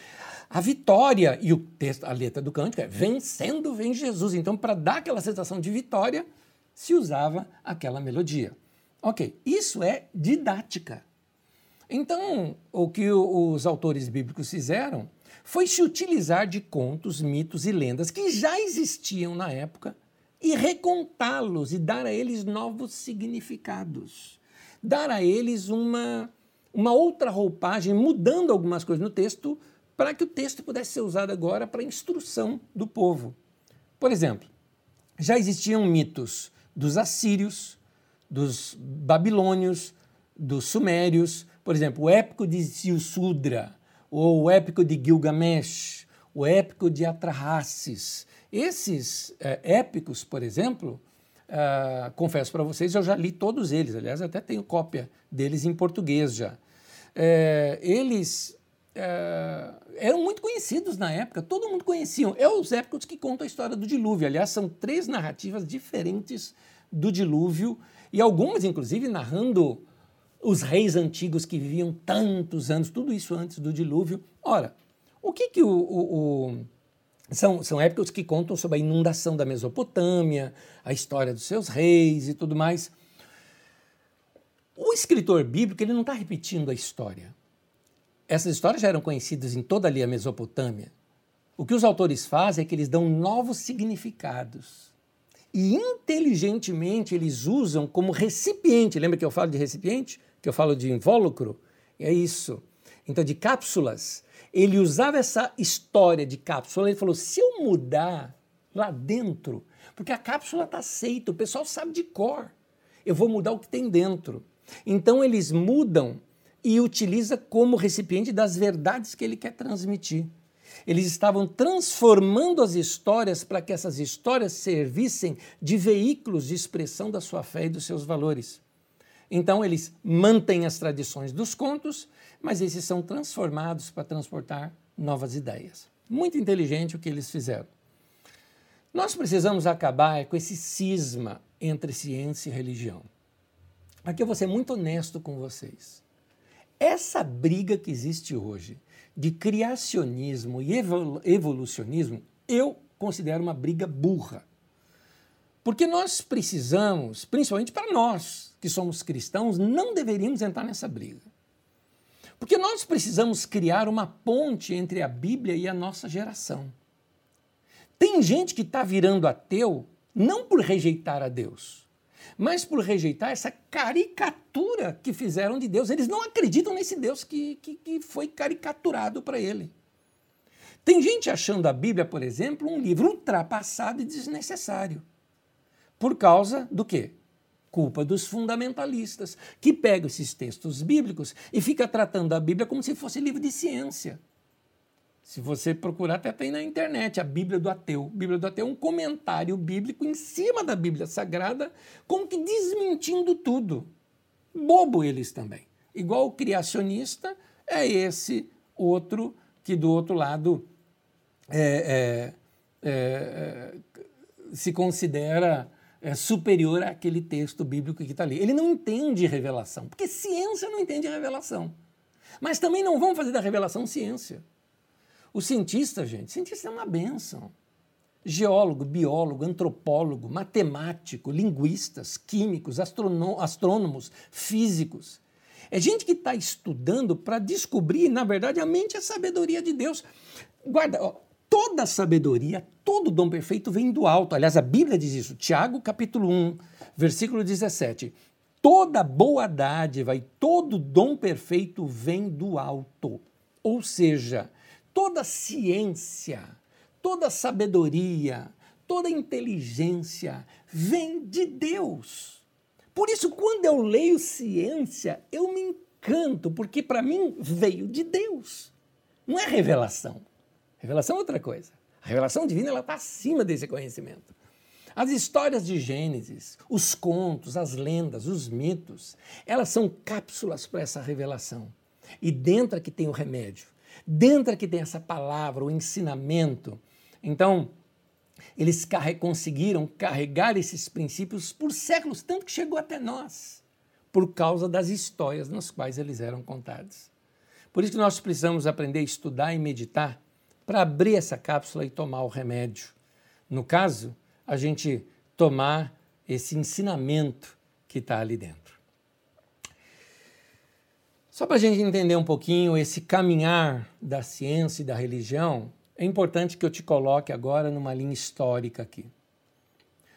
à vitória e o texto, a letra do cântico é vencendo vem Jesus. Então para dar aquela sensação de vitória se usava aquela melodia. Ok, isso é didática. Então, o que os autores bíblicos fizeram foi se utilizar de contos, mitos e lendas que já existiam na época e recontá-los e dar a eles novos significados. Dar a eles uma, uma outra roupagem, mudando algumas coisas no texto, para que o texto pudesse ser usado agora para instrução do povo. Por exemplo, já existiam mitos dos assírios, dos babilônios, dos sumérios, por exemplo, o épico de Silsudra, ou o épico de Gilgamesh, o épico de Atrahasis. Esses é, épicos, por exemplo, uh, confesso para vocês, eu já li todos eles, aliás, até tenho cópia deles em português já. É, eles é, eram muito conhecidos na época, todo mundo conhecia. É os épicos que contam a história do dilúvio. Aliás, são três narrativas diferentes do dilúvio, e algumas, inclusive, narrando os reis antigos que viviam tantos anos, tudo isso antes do dilúvio. Ora, o que que o, o, o são, são épocas que contam sobre a inundação da Mesopotâmia, a história dos seus reis e tudo mais. O escritor bíblico ele não está repetindo a história. Essas histórias já eram conhecidas em toda ali a Mesopotâmia. O que os autores fazem é que eles dão novos significados e inteligentemente eles usam como recipiente. Lembra que eu falo de recipiente? Que eu falo de invólucro? É isso. Então, de cápsulas. Ele usava essa história de cápsula. Ele falou: se eu mudar lá dentro, porque a cápsula está aceita, o pessoal sabe de cor, eu vou mudar o que tem dentro. Então, eles mudam e utiliza como recipiente das verdades que ele quer transmitir. Eles estavam transformando as histórias para que essas histórias servissem de veículos de expressão da sua fé e dos seus valores. Então, eles mantêm as tradições dos contos, mas esses são transformados para transportar novas ideias. Muito inteligente o que eles fizeram. Nós precisamos acabar com esse cisma entre ciência e religião. Aqui eu vou ser muito honesto com vocês. Essa briga que existe hoje de criacionismo e evolucionismo, eu considero uma briga burra. Porque nós precisamos, principalmente para nós que somos cristãos, não deveríamos entrar nessa briga. Porque nós precisamos criar uma ponte entre a Bíblia e a nossa geração. Tem gente que está virando ateu não por rejeitar a Deus, mas por rejeitar essa caricatura que fizeram de Deus. Eles não acreditam nesse Deus que, que, que foi caricaturado para ele. Tem gente achando a Bíblia, por exemplo, um livro ultrapassado e desnecessário. Por causa do quê? Culpa dos fundamentalistas, que pegam esses textos bíblicos e fica tratando a Bíblia como se fosse livro de ciência. Se você procurar, até tem na internet a Bíblia do Ateu. A Bíblia do Ateu é um comentário bíblico em cima da Bíblia Sagrada, como que desmentindo tudo. Bobo eles também. Igual o criacionista é esse outro que do outro lado é, é, é, se considera é, superior àquele texto bíblico que está ali. Ele não entende revelação, porque ciência não entende revelação. Mas também não vão fazer da revelação ciência. O cientista, gente, cientista é uma benção. Geólogo, biólogo, antropólogo, matemático, linguistas, químicos, astrônomos, físicos. É gente que está estudando para descobrir, na verdade, a mente e a sabedoria de Deus. Guarda, ó, toda sabedoria, todo dom perfeito vem do alto. Aliás, a Bíblia diz isso. Tiago, capítulo 1, versículo 17. Toda boa dádiva e todo dom perfeito vem do alto. Ou seja, toda ciência, toda sabedoria, toda inteligência vem de Deus. Por isso, quando eu leio ciência, eu me encanto, porque para mim veio de Deus. Não é revelação. Revelação é outra coisa. A revelação divina está acima desse conhecimento. As histórias de Gênesis, os contos, as lendas, os mitos, elas são cápsulas para essa revelação. E dentro aqui tem o remédio. Dentro aqui tem essa palavra, o ensinamento. Então, eles conseguiram carregar esses princípios por séculos, tanto que chegou até nós, por causa das histórias nas quais eles eram contados. Por isso que nós precisamos aprender a estudar e meditar para abrir essa cápsula e tomar o remédio. No caso, a gente tomar esse ensinamento que está ali dentro. Só para a gente entender um pouquinho esse caminhar da ciência e da religião, é importante que eu te coloque agora numa linha histórica aqui.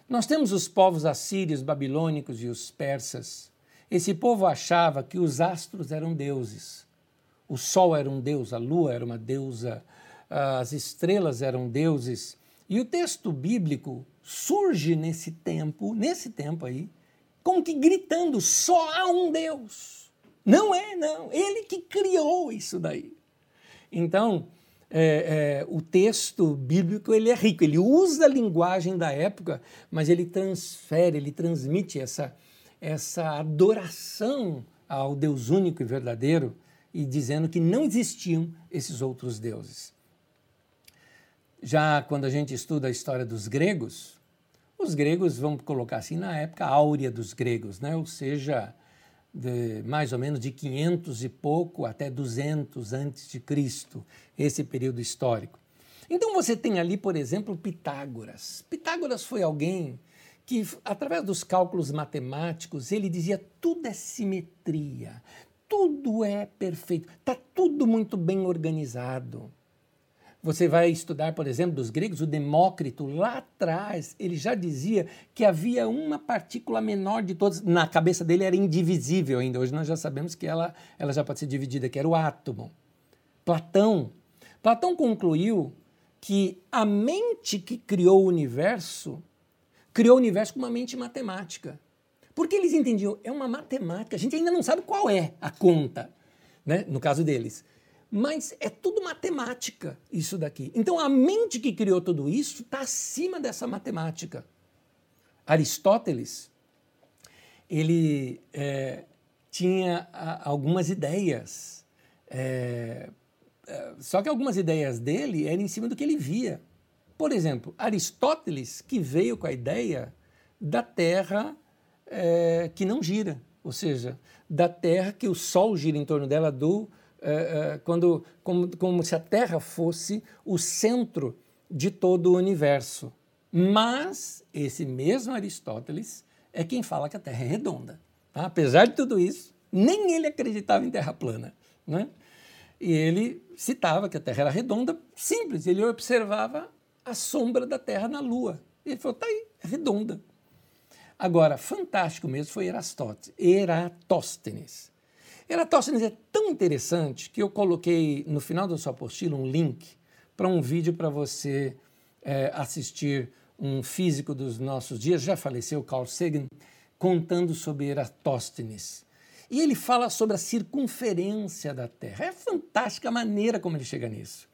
Nós temos os povos assírios, babilônicos e os persas. Esse povo achava que os astros eram deuses. O sol era um deus, a lua era uma deusa, as estrelas eram deuses. E o texto bíblico surge nesse tempo, nesse tempo aí, como que gritando: só há um Deus. Não é, não. Ele que criou isso daí. Então, é, é, o texto bíblico ele é rico, ele usa a linguagem da época, mas ele transfere, ele transmite essa, essa adoração ao Deus único e verdadeiro e dizendo que não existiam esses outros deuses. Já quando a gente estuda a história dos gregos, os gregos, vamos colocar assim, na época áurea dos gregos, né? ou seja, de mais ou menos de 500 e pouco até 200 antes de Cristo, esse período histórico. Então você tem ali, por exemplo, Pitágoras. Pitágoras foi alguém que, através dos cálculos matemáticos, ele dizia tudo é simetria, tudo é perfeito, está tudo muito bem organizado. Você vai estudar, por exemplo, dos gregos, o Demócrito, lá atrás, ele já dizia que havia uma partícula menor de todas, na cabeça dele era indivisível ainda, hoje nós já sabemos que ela, ela já pode ser dividida, que era o átomo. Platão, Platão concluiu que a mente que criou o universo, criou o universo com uma mente matemática. Porque eles entendiam, é uma matemática, a gente ainda não sabe qual é a conta, né? no caso deles. Mas é tudo matemática isso daqui. Então a mente que criou tudo isso está acima dessa matemática. Aristóteles, ele é, tinha algumas ideias, é, é, só que algumas ideias dele eram em cima do que ele via. Por exemplo, Aristóteles, que veio com a ideia da Terra é, que não gira, ou seja, da Terra que o Sol gira em torno dela do é, é, quando, como, como se a Terra fosse o centro de todo o universo. Mas esse mesmo Aristóteles é quem fala que a Terra é redonda. Tá? Apesar de tudo isso, nem ele acreditava em Terra plana. Né? E ele citava que a Terra era redonda, simples, ele observava a sombra da Terra na Lua. Ele falou: tá aí, é redonda. Agora, fantástico mesmo foi Eratóstenes. Eratóstenes é tão interessante que eu coloquei no final da sua apostila um link para um vídeo para você é, assistir um físico dos nossos dias, já faleceu, Carl Sagan, contando sobre Eratóstenes. E ele fala sobre a circunferência da Terra. É fantástica a maneira como ele chega nisso.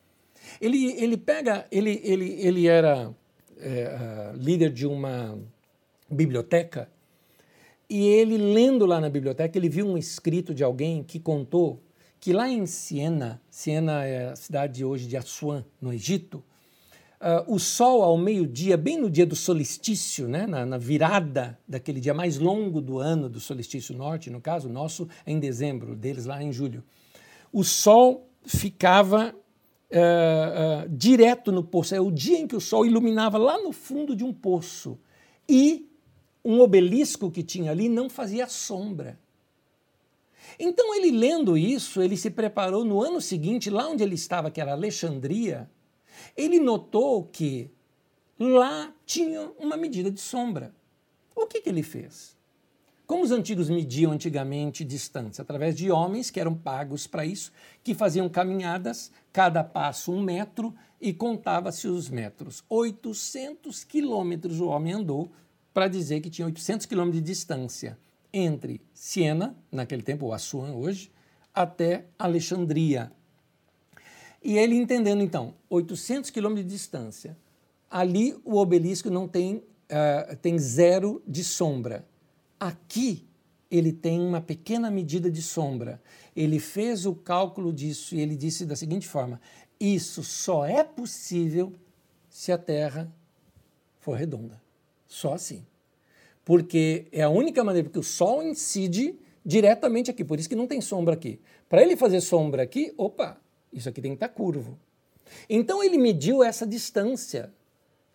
Ele, ele pega, ele, ele, ele era é, líder de uma biblioteca e ele, lendo lá na biblioteca, ele viu um escrito de alguém que contou que lá em Siena, Siena é a cidade hoje de Assuan, no Egito, uh, o sol ao meio-dia, bem no dia do solstício, né, na, na, virada daquele dia mais longo do ano, do solstício norte, no caso, nosso é em dezembro, deles lá em julho, o sol ficava uh, uh, direto no poço. É o dia em que o sol iluminava lá no fundo de um poço. E um obelisco que tinha ali não fazia sombra. Então, ele lendo isso, ele se preparou no ano seguinte, lá onde ele estava, que era Alexandria, ele notou que lá tinha uma medida de sombra. O que, que ele fez? Como os antigos mediam antigamente distância? Através de homens que eram pagos para isso, que faziam caminhadas, cada passo um metro, e contava-se os metros. 800 quilômetros o homem andou para dizer que tinha 800 quilômetros de distância entre Siena, naquele tempo, ou Assuan hoje, até Alexandria. E ele entendendo, então, 800 quilômetros de distância, ali o obelisco não tem, uh, tem zero de sombra. Aqui ele tem uma pequena medida de sombra. Ele fez o cálculo disso e ele disse da seguinte forma: isso só é possível se a Terra for redonda. Só assim. Porque é a única maneira que o Sol incide diretamente aqui, por isso que não tem sombra aqui. Para ele fazer sombra aqui, opa, isso aqui tem que estar tá curvo. Então ele mediu essa distância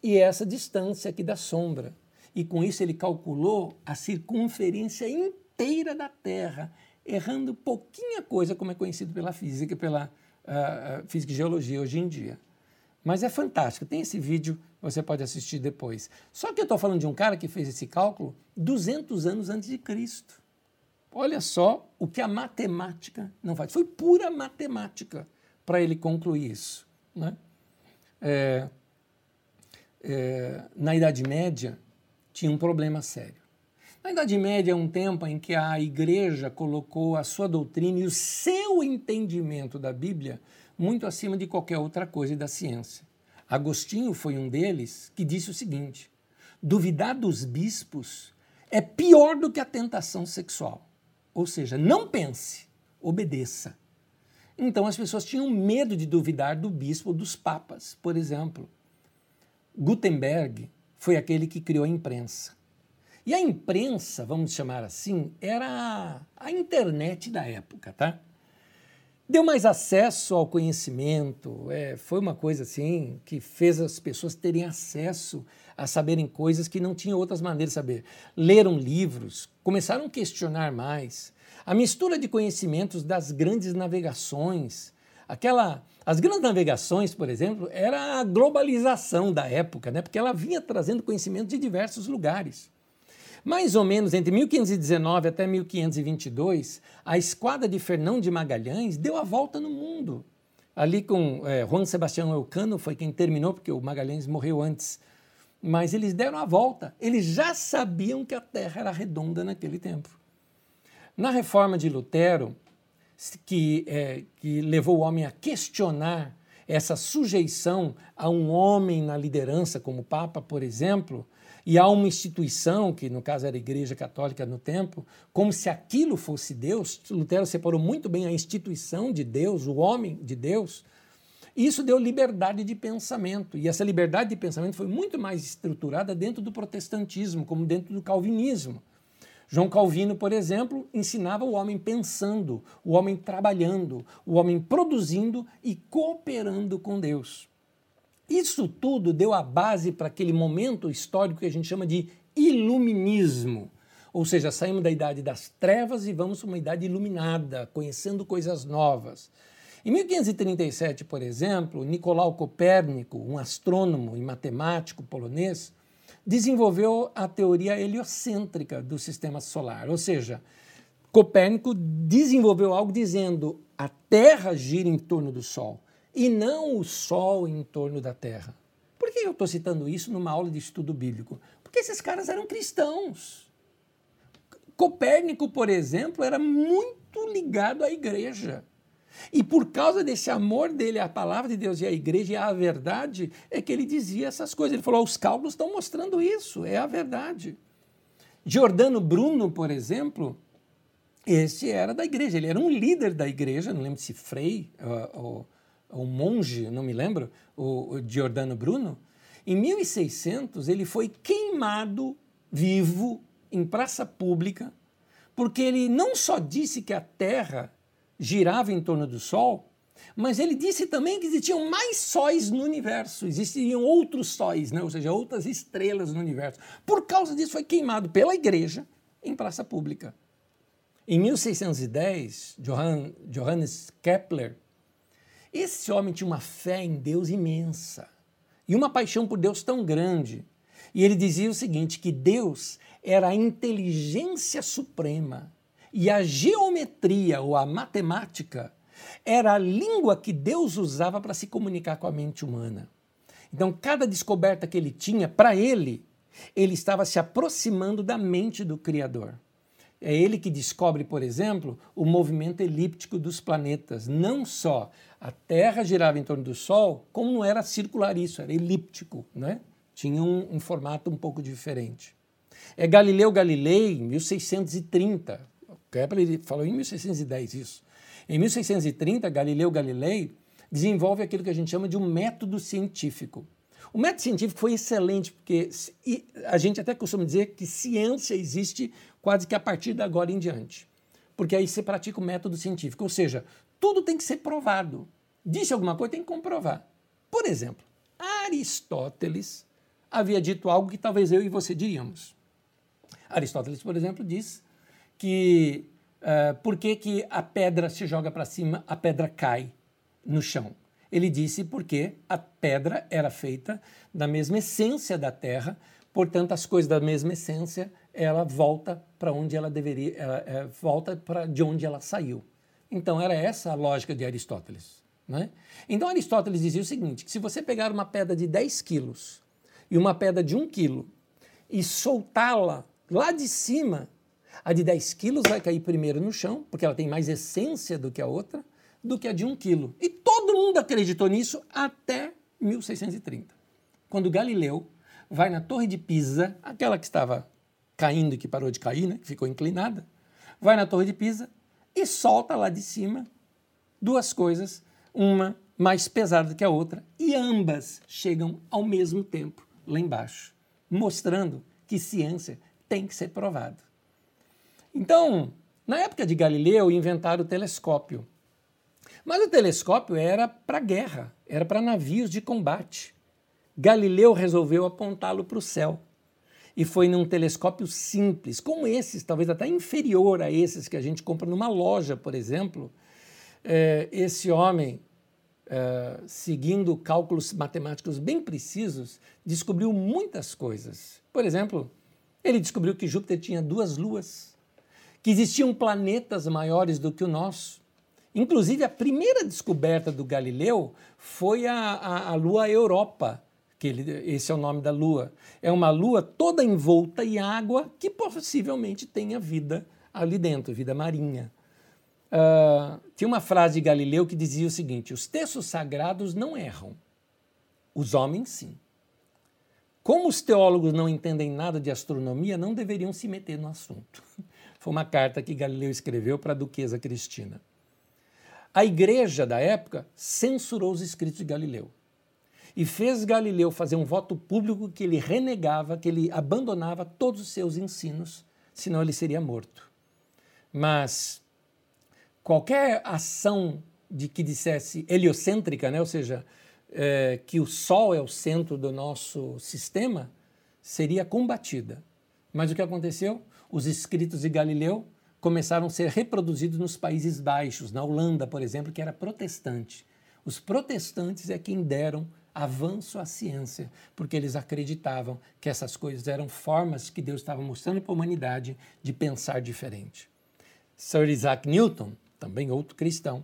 e essa distância aqui da sombra. E com isso ele calculou a circunferência inteira da Terra, errando pouquinha coisa, como é conhecido pela física, pela uh, física e geologia hoje em dia. Mas é fantástico. Tem esse vídeo, você pode assistir depois. Só que eu estou falando de um cara que fez esse cálculo 200 anos antes de Cristo. Olha só o que a matemática não faz. Foi pura matemática para ele concluir isso. Né? É, é, na Idade Média, tinha um problema sério. Na Idade Média é um tempo em que a igreja colocou a sua doutrina e o seu entendimento da Bíblia muito acima de qualquer outra coisa da ciência. Agostinho foi um deles que disse o seguinte: duvidar dos bispos é pior do que a tentação sexual. Ou seja, não pense, obedeça. Então as pessoas tinham medo de duvidar do bispo ou dos papas, por exemplo. Gutenberg foi aquele que criou a imprensa. E a imprensa, vamos chamar assim, era a, internet da época, tá? Deu mais acesso ao conhecimento, é, foi uma coisa assim que fez as pessoas terem acesso a saberem coisas que não tinham outras maneiras de saber. Leram livros, começaram a questionar mais. A mistura de conhecimentos das grandes navegações, aquela as grandes navegações, por exemplo, era a globalização da época, né? porque ela vinha trazendo conhecimento de diversos lugares. Mais ou menos entre 1519 até 1522, a esquadra de Fernão de Magalhães deu a volta no mundo. Ali com é, Juan Sebastião Elcano foi quem terminou, porque o Magalhães morreu antes mas eles deram a volta. Eles já sabiam que a Terra era redonda naquele tempo. Na reforma de Lutero, que, é, que levou o homem a questionar essa sujeição a um homem na liderança, como Papa, por exemplo, e a uma instituição, que no caso era a Igreja Católica no tempo, como se aquilo fosse Deus. Lutero separou muito bem a instituição de Deus, o homem de Deus, isso deu liberdade de pensamento. E essa liberdade de pensamento foi muito mais estruturada dentro do protestantismo, como dentro do calvinismo. João Calvino, por exemplo, ensinava o homem pensando, o homem trabalhando, o homem produzindo e cooperando com Deus. Isso tudo deu a base para aquele momento histórico que a gente chama de iluminismo. Ou seja, saímos da idade das trevas e vamos para uma idade iluminada, conhecendo coisas novas. Em 1537, por exemplo, Nicolau Copérnico, um astrônomo e matemático polonês, desenvolveu a teoria heliocêntrica do sistema solar, ou seja, Copérnico desenvolveu algo dizendo a Terra gira em torno do Sol e não o Sol em torno da Terra. Por que eu estou citando isso numa aula de estudo bíblico? Porque esses caras eram cristãos. Copérnico, por exemplo, era muito ligado à igreja. E por causa desse amor dele à palavra de Deus e à igreja e à verdade, é que ele dizia essas coisas. Ele falou: os cálculos estão mostrando isso, é a verdade. Giordano Bruno, por exemplo, esse era da igreja, ele era um líder da igreja, não lembro se frei ou, ou monge, não me lembro, o, o Giordano Bruno. Em 1600, ele foi queimado vivo em praça pública, porque ele não só disse que a terra girava em torno do Sol, mas ele disse também que existiam mais sóis no universo, existiam outros sóis, né? ou seja, outras estrelas no universo. Por causa disso, foi queimado pela igreja em praça pública. Em 1610, Johann, Johannes Kepler, esse homem tinha uma fé em Deus imensa e uma paixão por Deus tão grande. E ele dizia o seguinte: que Deus era a inteligência suprema e a geometria ou a matemática era a língua que Deus usava para se comunicar com a mente humana. Então, cada descoberta que ele tinha, para ele, ele estava se aproximando da mente do Criador. É ele que descobre, por exemplo, o movimento elíptico dos planetas. Não só a Terra girava em torno do Sol, como não era circular isso, era elíptico, né? tinha um, um formato um pouco diferente. É Galileu Galilei, 1630. Kepler falou em 1610 isso. Em 1630, Galileu Galilei desenvolve aquilo que a gente chama de um método científico. O método científico foi excelente, porque a gente até costuma dizer que ciência existe quase que a partir de agora em diante. Porque aí você pratica o método científico, ou seja, tudo tem que ser provado. Disse alguma coisa, tem que comprovar. Por exemplo, Aristóteles havia dito algo que talvez eu e você diríamos. Aristóteles, por exemplo, diz que uh, por que, que a pedra se joga para cima, a pedra cai no chão. Ele disse porque a pedra era feita da mesma essência da terra, portanto, as coisas da mesma essência, ela volta para onde ela deveria, ela, é, volta para de onde ela saiu. Então, era essa a lógica de Aristóteles. Né? Então, Aristóteles dizia o seguinte: que se você pegar uma pedra de 10 quilos e uma pedra de 1 quilo e soltá-la lá de cima, a de 10 quilos vai cair primeiro no chão, porque ela tem mais essência do que a outra, do que a de 1 quilo. E todo mundo acreditou nisso até 1630, quando Galileu vai na Torre de Pisa, aquela que estava caindo e que parou de cair, né, que ficou inclinada, vai na Torre de Pisa e solta lá de cima duas coisas, uma mais pesada que a outra, e ambas chegam ao mesmo tempo lá embaixo, mostrando que ciência tem que ser provada. Então, na época de Galileu, inventaram o telescópio. Mas o telescópio era para guerra, era para navios de combate. Galileu resolveu apontá-lo para o céu. E foi num telescópio simples, como esses, talvez até inferior a esses que a gente compra numa loja, por exemplo. É, esse homem, é, seguindo cálculos matemáticos bem precisos, descobriu muitas coisas. Por exemplo, ele descobriu que Júpiter tinha duas luas, que existiam planetas maiores do que o nosso, Inclusive, a primeira descoberta do Galileu foi a, a, a lua Europa, que ele, esse é o nome da lua. É uma lua toda envolta em água que possivelmente tenha vida ali dentro, vida marinha. Uh, tinha uma frase de Galileu que dizia o seguinte: os textos sagrados não erram, os homens sim. Como os teólogos não entendem nada de astronomia, não deveriam se meter no assunto. Foi uma carta que Galileu escreveu para a duquesa Cristina. A igreja da época censurou os escritos de Galileu e fez Galileu fazer um voto público que ele renegava, que ele abandonava todos os seus ensinos, senão ele seria morto. Mas qualquer ação de que dissesse heliocêntrica, né, ou seja, é, que o Sol é o centro do nosso sistema, seria combatida. Mas o que aconteceu? Os escritos de Galileu começaram a ser reproduzidos nos Países Baixos, na Holanda, por exemplo, que era protestante. Os protestantes é quem deram avanço à ciência, porque eles acreditavam que essas coisas eram formas que Deus estava mostrando para a humanidade de pensar diferente. Sir Isaac Newton, também outro cristão,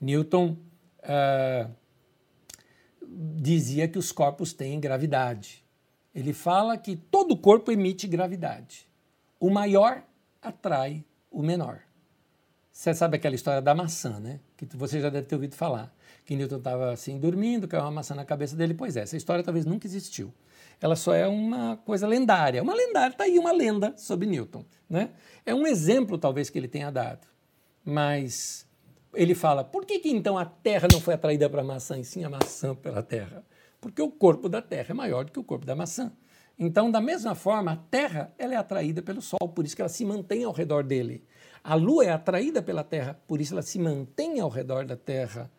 Newton uh, dizia que os corpos têm gravidade. Ele fala que todo corpo emite gravidade. O maior atrai o menor. Você sabe aquela história da maçã, né? Que você já deve ter ouvido falar. Que Newton estava assim dormindo, caiu uma maçã na cabeça dele. Pois é, essa história talvez nunca existiu. Ela só é uma coisa lendária. Uma lendária, está aí uma lenda sobre Newton. Né? É um exemplo, talvez, que ele tenha dado. Mas ele fala: por que, que então a Terra não foi atraída para a maçã e sim a maçã pela Terra? Porque o corpo da Terra é maior do que o corpo da maçã. Então, da mesma forma, a Terra ela é atraída pelo Sol, por isso que ela se mantém ao redor dele. A Lua é atraída pela Terra, por isso ela se mantém ao redor da Terra.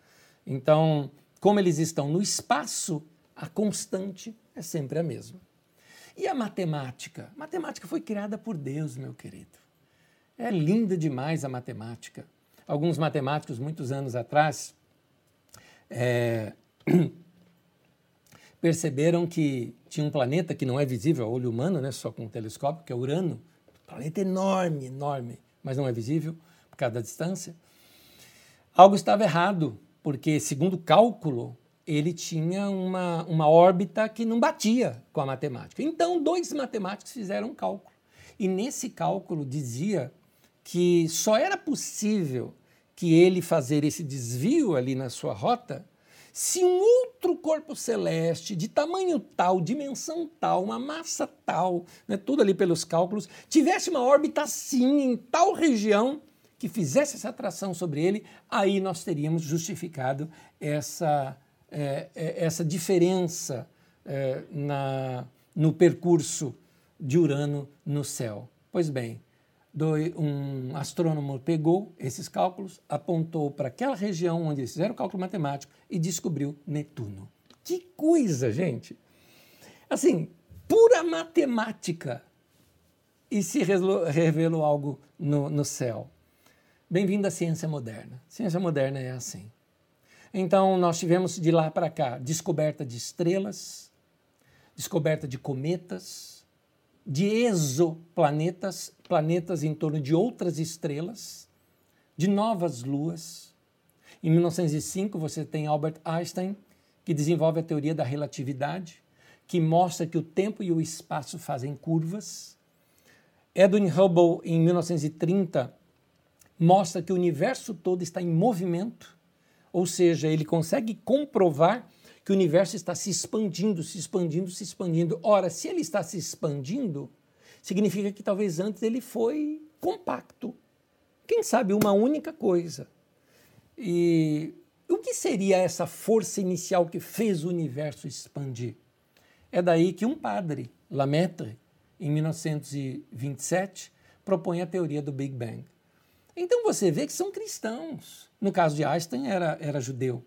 Então, como eles estão no espaço, a constante é sempre a mesma. E a matemática? A matemática foi criada por Deus, meu querido. É linda demais a matemática. Alguns matemáticos, muitos anos atrás, é, perceberam que tinha um planeta que não é visível ao olho humano, né, só com um telescópio, que é Urano. Planeta enorme, enorme, mas não é visível por causa da distância. Algo estava errado, porque, segundo cálculo, ele tinha uma, uma órbita que não batia com a matemática. Então, dois matemáticos fizeram um cálculo. E nesse cálculo dizia que só era possível que ele fazer esse desvio ali na sua rota se um outro corpo celeste de tamanho tal, dimensão tal, uma massa tal, né, tudo ali pelos cálculos, tivesse uma órbita assim, em tal região, que fizesse essa atração sobre ele, aí nós teríamos justificado essa, é, é essa diferença é, na, no percurso de Urano no céu. Pois bem, um astrônomo pegou esses cálculos, apontou para aquela região onde eles fizeram o cálculo matemático e descobriu Netuno. Que coisa, gente! Assim, pura matemática e se revelou algo no, no céu. Bem-vindo à ciência moderna. Ciência moderna é assim. Então, nós tivemos de lá para cá descoberta de estrelas, descoberta de cometas, de exoplanetas, planetas em torno de outras estrelas, de novas luas. Em 1905, você tem Albert Einstein, que desenvolve a teoria da relatividade, que mostra que o tempo e o espaço fazem curvas. Edwin Hubble, em 1930, mostra que o universo todo está em movimento, ou seja, ele consegue comprovar que o universo está se expandindo, se expandindo, se expandindo. Ora, se ele está se expandindo, significa que talvez antes ele foi compacto. Quem sabe uma única coisa. E o que seria essa força inicial que fez o universo expandir? É daí que um padre, Lemaitre, em 1927, propõe a teoria do Big Bang. Então você vê que são cristãos. No caso de Einstein, era, era judeu.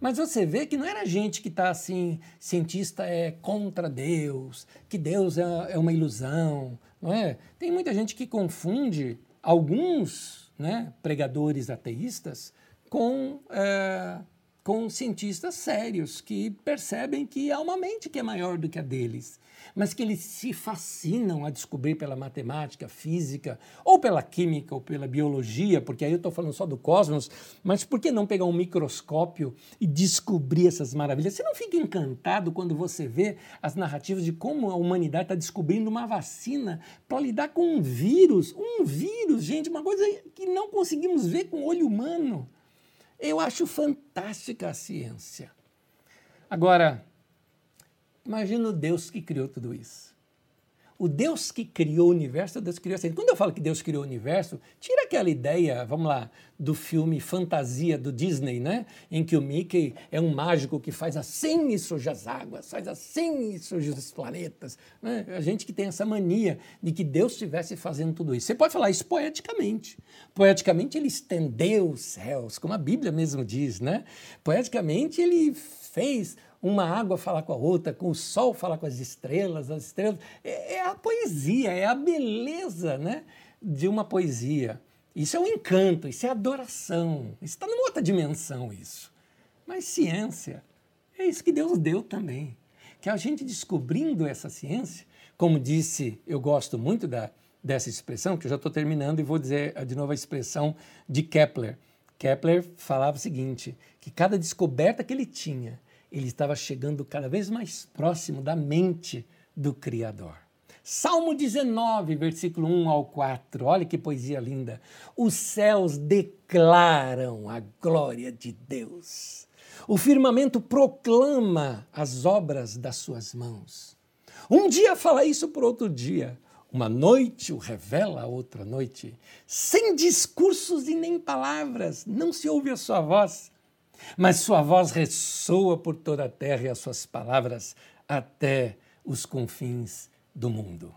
Mas você vê que não era gente que está assim, cientista é contra Deus, que Deus é, é, uma ilusão, não é? Tem muita gente que confunde alguns né, pregadores ateístas com, é, com cientistas sérios que percebem que há uma mente que é maior do que a deles mas que eles se fascinam a descobrir pela matemática, física, ou pela química, ou pela biologia, porque aí eu estou falando só do cosmos, mas por que não pegar um microscópio e descobrir essas maravilhas? Você não fica encantado quando você vê as narrativas de como a humanidade está descobrindo uma vacina para lidar com um vírus? Um vírus, gente, uma coisa que não conseguimos ver com o olho humano. Eu acho fantástica a ciência. Agora, Imagina o Deus que criou tudo isso. O Deus que criou o universo, o Deus que criou assim. Quando eu falo que Deus criou o universo, tira aquela ideia, vamos lá, do filme Fantasia do Disney, né? Em que o Mickey é um mágico que faz assim e surge as águas, faz assim e surge os planetas. Né? A gente que tem essa mania de que Deus estivesse fazendo tudo isso. Você pode falar isso poeticamente. Poeticamente ele estendeu os céus, como a Bíblia mesmo diz, né? Poeticamente ele fez uma água falar com a outra, com o sol falar com as estrelas, as estrelas. É, é a poesia, é a beleza né, de uma poesia. Isso é um encanto, isso é adoração. Está numa outra dimensão, isso. Mas ciência, é isso que Deus deu também. Que a gente descobrindo essa ciência, como disse, eu gosto muito da, dessa expressão, que eu já estou terminando e vou dizer de novo a expressão de Kepler. Kepler falava o seguinte, que cada descoberta que ele tinha, ele estava chegando cada vez mais próximo da mente do Criador. Salmo 19, versículo 1 ao 4. Olha que poesia linda. Os céus declaram a glória de Deus. O firmamento proclama as obras das suas mãos. Um dia fala isso por outro dia. Uma noite o revela a outra noite. Sem discursos e nem palavras, não se ouve a sua voz mas sua voz ressoa por toda a terra e as suas palavras até os confins do mundo.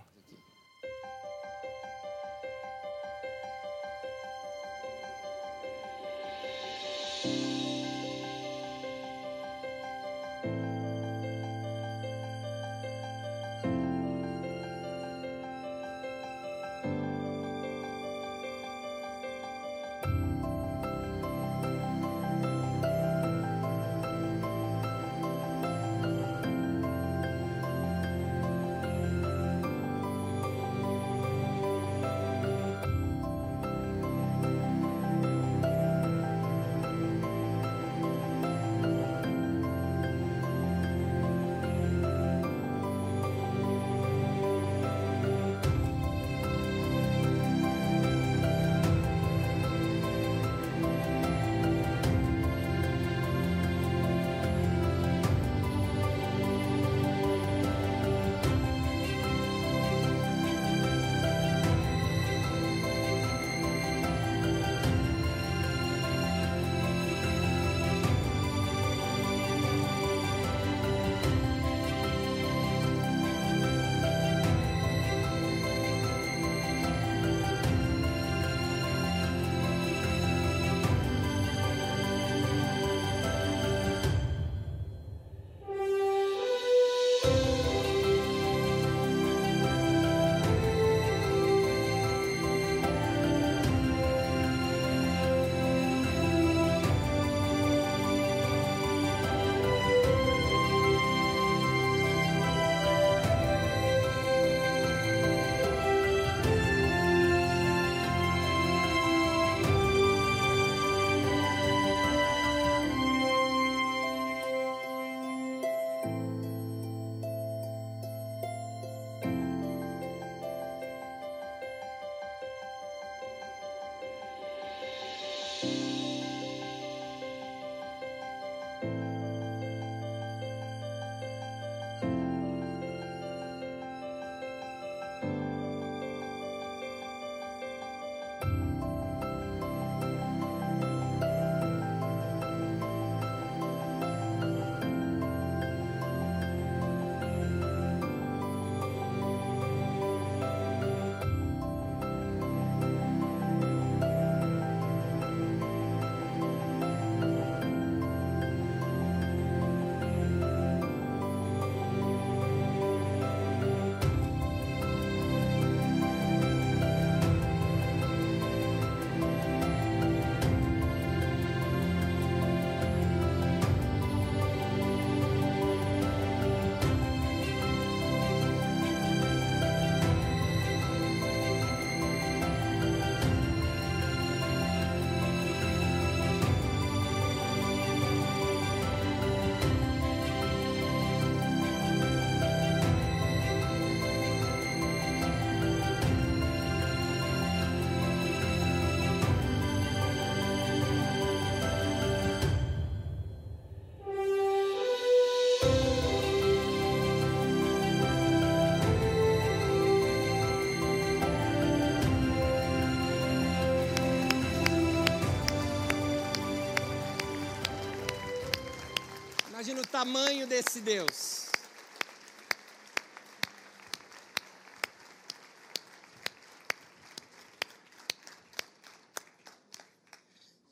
Tamanho desse Deus.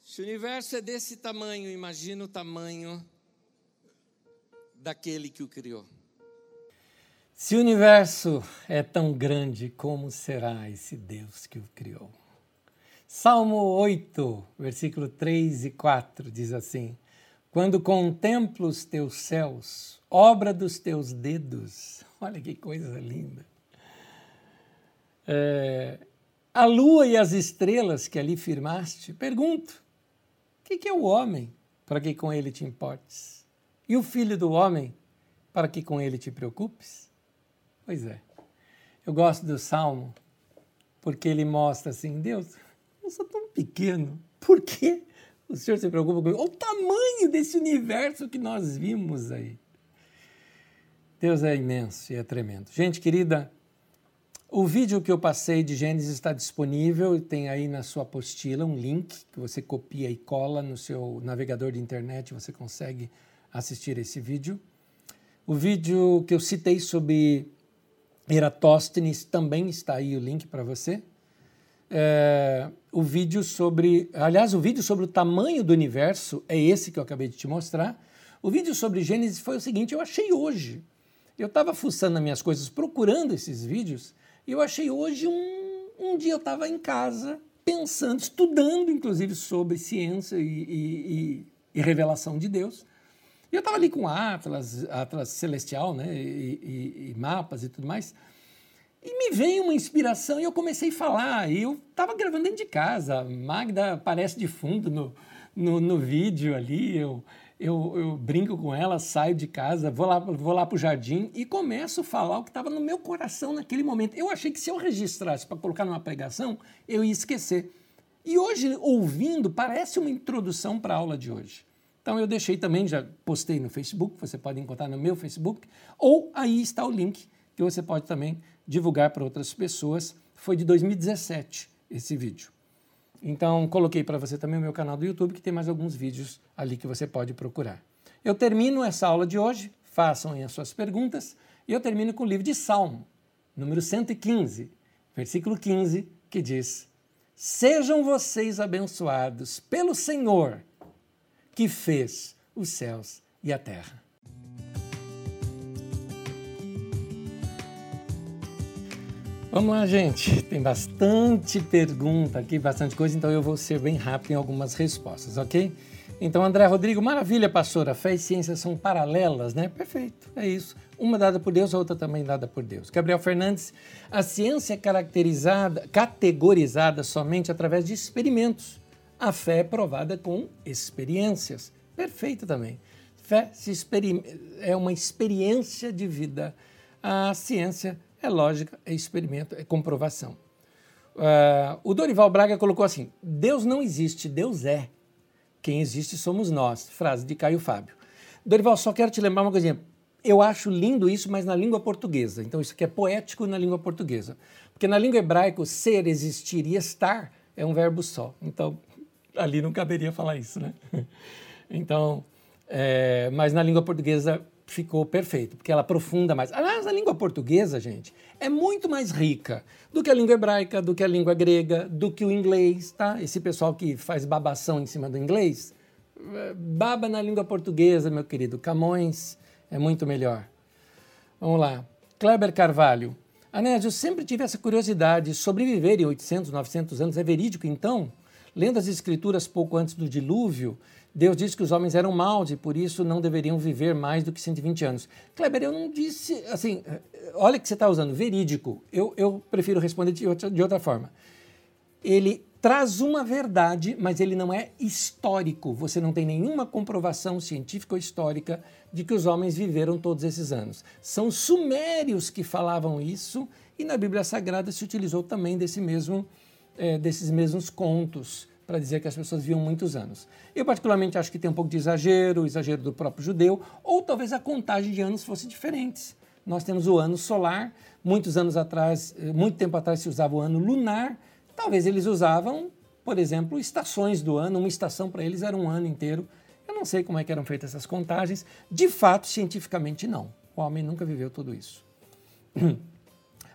Se o universo é desse tamanho, imagina o tamanho daquele que o criou. Se o universo é tão grande, como será esse Deus que o criou? Salmo 8, versículo 3 e 4 diz assim: Quando contemplo os teus céus, obra dos teus dedos, olha que coisa linda. É, a lua e as estrelas que ali firmaste, pergunto: que, que é o homem para que com ele te importes? E o filho do homem para que com ele te preocupes? Pois é. Eu gosto do Salmo porque ele mostra assim: Deus, eu sou tão pequeno, por que o Senhor se preocupa comigo? Olha o tamanho desse universo que nós vimos aí. Deus é imenso e é tremendo. Gente querida, o vídeo que eu passei de Gênesis está disponível, tem aí na sua apostila um link que você copia e cola no seu navegador de internet, você consegue assistir esse vídeo. O vídeo que eu citei sobre Eratóstenes também está aí o link para você. É, o vídeo sobre, aliás, o vídeo sobre o tamanho do universo é esse que eu acabei de te mostrar. O vídeo sobre Gênesis foi o seguinte, eu achei hoje. Eu estava fuçando as minhas coisas, procurando esses vídeos, e eu achei hoje um, um dia eu estava em casa pensando, estudando inclusive sobre ciência e, e, e, e revelação de Deus. E eu estava ali com Atlas, Atlas Celestial, né, e, mapas e tudo mais. E me veio uma inspiração e eu comecei a falar. E eu estava gravando dentro de casa. Magda aparece de fundo no, no, no vídeo ali. Eu, eu, eu, brinco com ela, saio de casa, vou lá, vou lá para o jardim e começo a falar o que estava no meu coração naquele momento. Eu achei que se eu registrasse para colocar numa pregação, eu ia esquecer. E hoje, ouvindo, parece uma introdução para a aula de hoje. Então eu deixei também, já postei no Facebook, você pode encontrar no meu Facebook, ou aí está o link que você pode também divulgar para outras pessoas. Foi de 2017 esse vídeo. Então, coloquei para você também o meu canal do YouTube, que tem mais alguns vídeos ali que você pode procurar. Eu termino essa aula de hoje, façam aí as suas perguntas, e eu termino com o livro de Salmo, número 115, versículo 15, que diz: Sejam vocês abençoados pelo Senhor, que fez os céus e a terra. Vamos lá, gente. Tem bastante pergunta aqui, bastante coisa, então eu vou ser bem rápido em algumas respostas, ok? Então, André Rodrigo, maravilha, pastora. Fé e ciência são paralelas, né? Perfeito, é isso. Uma dada por Deus, a outra também dada por Deus. Gabriel Fernandes, a ciência é caracterizada, categorizada somente através de experimentos. A fé é provada com experiências. Perfeito também. Fé é uma experiência de vida. A ciência é lógica, é experimento, é comprovação. Uh, o Dorival Braga colocou assim: Deus não existe, Deus é. Quem existe somos nós. Frase de Caio Fábio. Dorival, só quero te lembrar uma coisinha. Eu acho lindo isso, mas na língua portuguesa. Então, isso aqui é poético na língua portuguesa. Porque na língua hebraica, ser, existir e estar é um verbo só. Então, ali não caberia falar isso, né? Então, é, mas na língua portuguesa ficou perfeito, porque ela aprofunda mais. Aliás, a língua portuguesa, gente, é muito mais rica do que a língua hebraica, do que a língua grega, do que o inglês, tá? Esse pessoal que faz babação em cima do inglês, eh, baba na língua portuguesa, meu querido. Camões é muito melhor. Vamos lá. Kleber Carvalho. Anésio, eu sempre tive essa curiosidade. Sobreviver em 800, 900 anos é verídico, então? Lendo as escrituras pouco antes do dilúvio, Deus disse que os homens eram maus e por isso não deveriam viver mais do que 120 anos. Kleber, eu não disse, assim, olha que você está usando, verídico. Eu, eu prefiro responder de outra, de outra forma. Ele traz uma verdade, mas ele não é histórico. Você não tem nenhuma comprovação científica ou histórica de que os homens viveram todos esses anos. São sumérios que falavam isso e na Bíblia Sagrada se utilizou também desse mesmo, é, desses mesmos contos para dizer que as pessoas viam muitos anos. Eu, particularmente, acho que tem um pouco de exagero, exagero do próprio judeu, ou talvez a contagem de anos fosse diferente. Nós temos o ano solar, muitos anos atrás, eh, muito tempo atrás se usava o ano lunar, talvez eles usavam, por exemplo, estações do ano, uma estação para eles era um ano inteiro. Eu não sei como é que eram feitas essas contagens. De fato, cientificamente, não. O homem nunca viveu tudo isso.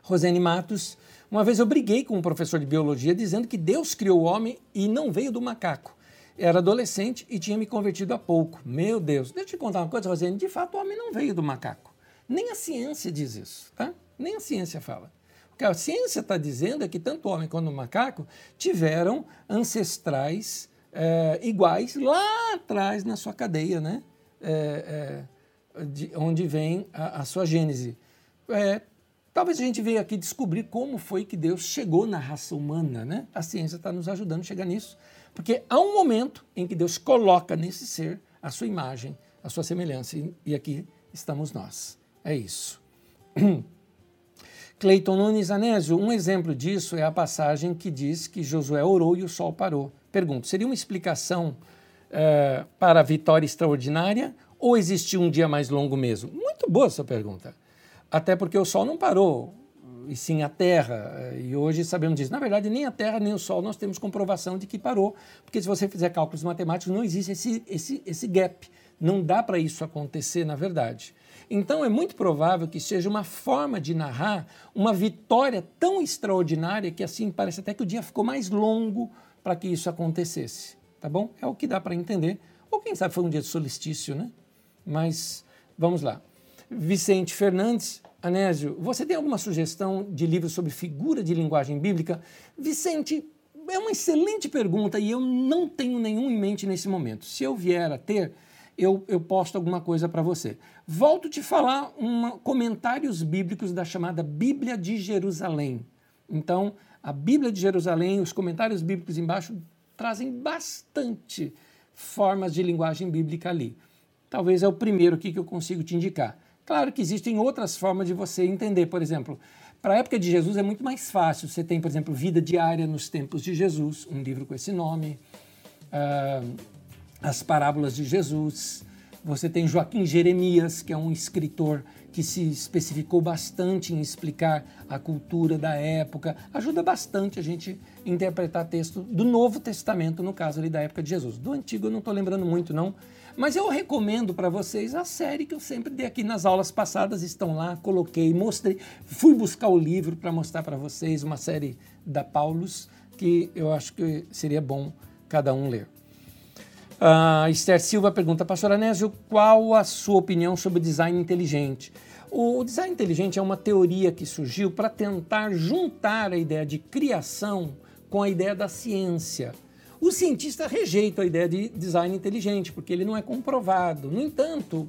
Rosane Matos, uma vez eu briguei com um professor de biologia dizendo que Deus criou o homem e não veio do macaco. Era adolescente e tinha me convertido há pouco. Meu Deus, deixa eu te contar uma coisa, Rosane. De fato, o homem não veio do macaco. Nem a ciência diz isso, tá? Nem a ciência fala. O que a ciência está dizendo é que tanto o homem quanto o macaco tiveram ancestrais é, iguais lá atrás na sua cadeia, né? É, é, de onde vem a, a sua gênese. É, talvez a gente veja aqui descobrir como foi que Deus chegou na raça humana, né? A ciência está nos ajudando a chegar nisso. Porque há um momento em que Deus coloca nesse ser a sua imagem, a sua semelhança, e aqui estamos nós. É isso. Cleiton Nunes Anésio, um exemplo disso é a passagem que diz que Josué orou e o sol parou. Pergunto, seria uma explicação uh, para a vitória extraordinária ou existiu um dia mais longo mesmo? Muito boa essa pergunta. Até porque o sol não parou, e sim a Terra. E hoje sabemos disso. Na verdade, nem a Terra nem o Sol nós temos comprovação de que parou, porque se você fizer cálculos matemáticos, não existe esse, esse, esse gap. Não dá para isso acontecer, na verdade. Então é muito provável que seja uma forma de narrar uma vitória tão extraordinária que assim parece até que o dia ficou mais longo para que isso acontecesse, tá bom? É o que dá para entender. Ou quem sabe foi um dia de solstício, né? Mas vamos lá. Vicente Fernandes, Anésio, você tem alguma sugestão de livro sobre figura de linguagem bíblica? Vicente, é uma excelente pergunta e eu não tenho nenhum em mente nesse momento. Se eu vier a ter, eu, eu posto alguma coisa para você. Volto te falar uma, comentários bíblicos da chamada Bíblia de Jerusalém. Então, a Bíblia de Jerusalém, os comentários bíblicos embaixo trazem bastante formas de linguagem bíblica ali. Talvez é o primeiro aqui que eu consigo te indicar. Claro que existem outras formas de você entender. Por exemplo, para a época de Jesus é muito mais fácil. Você tem, por exemplo, Vida Diária nos Tempos de Jesus, um livro com esse nome. Uh, as parábolas de Jesus. Você tem Joaquim Jeremias, que é um escritor que se especificou bastante em explicar a cultura da época. Ajuda bastante a gente interpretar texto do Novo Testamento, no caso ali da época de Jesus. Do Antigo eu não estou lembrando muito, não. Mas eu recomendo para vocês a série que eu sempre dei aqui nas aulas passadas, estão lá, coloquei, mostrei, fui buscar o livro para mostrar para vocês, uma série da Paulus, que eu acho que seria bom cada um ler. Uh, Esther Silva pergunta, Pastor Anésio, qual a sua opinião sobre design inteligente? O design inteligente é uma teoria que surgiu para tentar juntar a ideia de criação com a ideia da ciência. O cientista rejeita a ideia de design inteligente, porque ele não é comprovado. No entanto,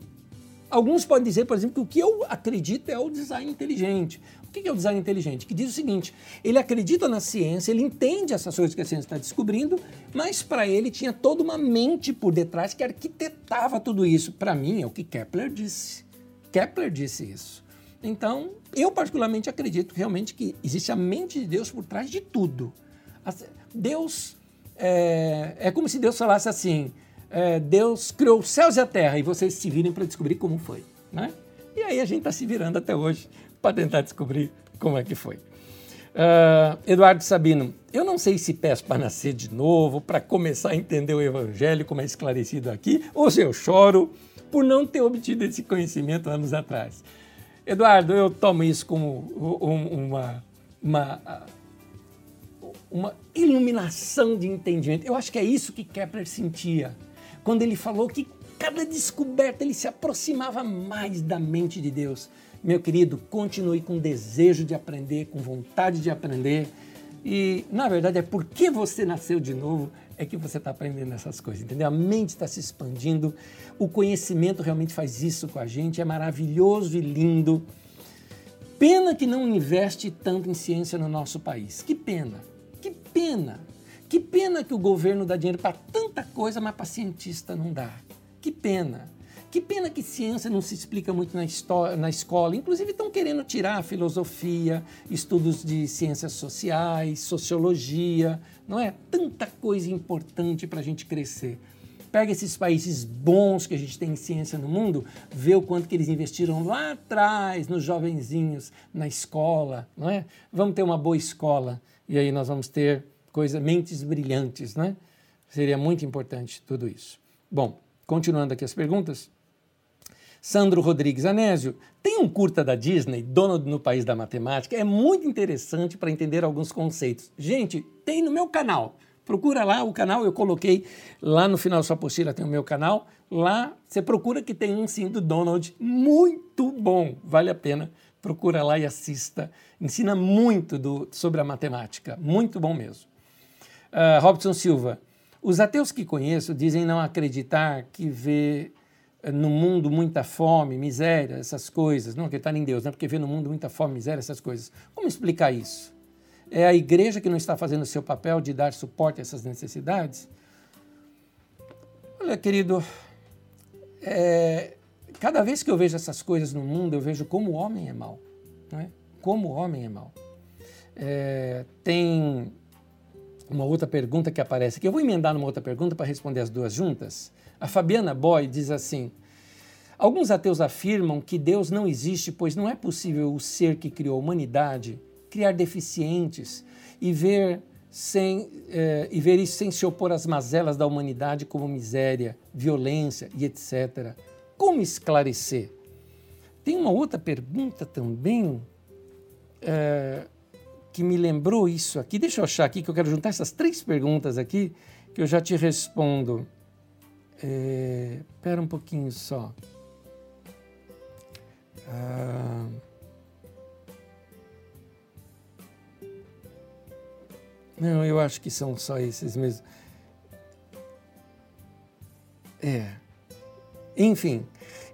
alguns podem dizer, por exemplo, que o que eu acredito é o design inteligente. O que é o design inteligente? Que diz o seguinte: ele acredita na ciência, ele entende essas coisas que a ciência está descobrindo, mas para ele tinha toda uma mente por detrás que arquitetava tudo isso. Para mim, é o que Kepler disse. Kepler disse isso. Então, eu particularmente acredito realmente que existe a mente de Deus por trás de tudo. Deus é, é como se Deus falasse assim: é, Deus criou os céus e a terra e vocês se virem para descobrir como foi. Né? E aí a gente está se virando até hoje para tentar descobrir como é que foi. Uh, Eduardo Sabino, eu não sei se peço para nascer de novo, para começar a entender o Evangelho como é esclarecido aqui, ou se eu choro por não ter obtido esse conhecimento anos atrás. Eduardo, eu tomo isso como uma, uma uma iluminação de entendimento. Eu acho que é isso que Kepler sentia quando ele falou que cada descoberta ele se aproximava mais da mente de Deus. Meu querido, continue com desejo de aprender, com vontade de aprender. E, na verdade, é porque você nasceu de novo é que você está aprendendo essas coisas, entendeu? A mente está se expandindo, o conhecimento realmente faz isso com a gente, é maravilhoso e lindo. Pena que não investe tanto em ciência no nosso país. Que pena. Que pena! Que pena que o governo dá dinheiro para tanta coisa, mas para cientista não dá. Que pena! Que pena que ciência não se explica muito na, história, na escola. Inclusive estão querendo tirar filosofia, estudos de ciências sociais, sociologia, não é? Tanta coisa importante para a gente crescer. Pega esses países bons que a gente tem em ciência no mundo, vê o quanto que eles investiram lá atrás nos jovenzinhos, na escola, não é? Vamos ter uma boa escola e aí nós vamos ter coisas, mentes brilhantes, né? Seria muito importante tudo isso. Bom, continuando aqui as perguntas. Sandro Rodrigues Anésio, tem um curta da Disney, Donald no País da Matemática, é muito interessante para entender alguns conceitos. Gente, tem no meu canal. Procura lá o canal, eu coloquei lá no final da sua apostila, tem o meu canal. Lá você procura que tem um sim do Donald, muito bom, vale a pena. Procura lá e assista. Ensina muito do, sobre a matemática, muito bom mesmo. Uh, Robson Silva, os ateus que conheço dizem não acreditar que vê eh, no mundo muita fome, miséria, essas coisas. Não acreditar em Deus, né? porque vê no mundo muita fome, miséria, essas coisas. Como explicar isso? É a igreja que não está fazendo o seu papel de dar suporte a essas necessidades? Olha, querido, é, cada vez que eu vejo essas coisas no mundo, eu vejo como o homem é mau. Não é? Como o homem é mau. É, tem uma outra pergunta que aparece aqui. Eu vou emendar numa outra pergunta para responder as duas juntas. A Fabiana Boy diz assim: Alguns ateus afirmam que Deus não existe, pois não é possível o ser que criou a humanidade criar deficientes e ver, sem, eh, e ver isso sem se opor às mazelas da humanidade como miséria, violência e etc. Como esclarecer? Tem uma outra pergunta também. Eh, que me lembrou isso aqui. Deixa eu achar aqui que eu quero juntar essas três perguntas aqui que eu já te respondo. É, espera um pouquinho só. Ah, não, eu acho que são só esses mesmo. É. Enfim,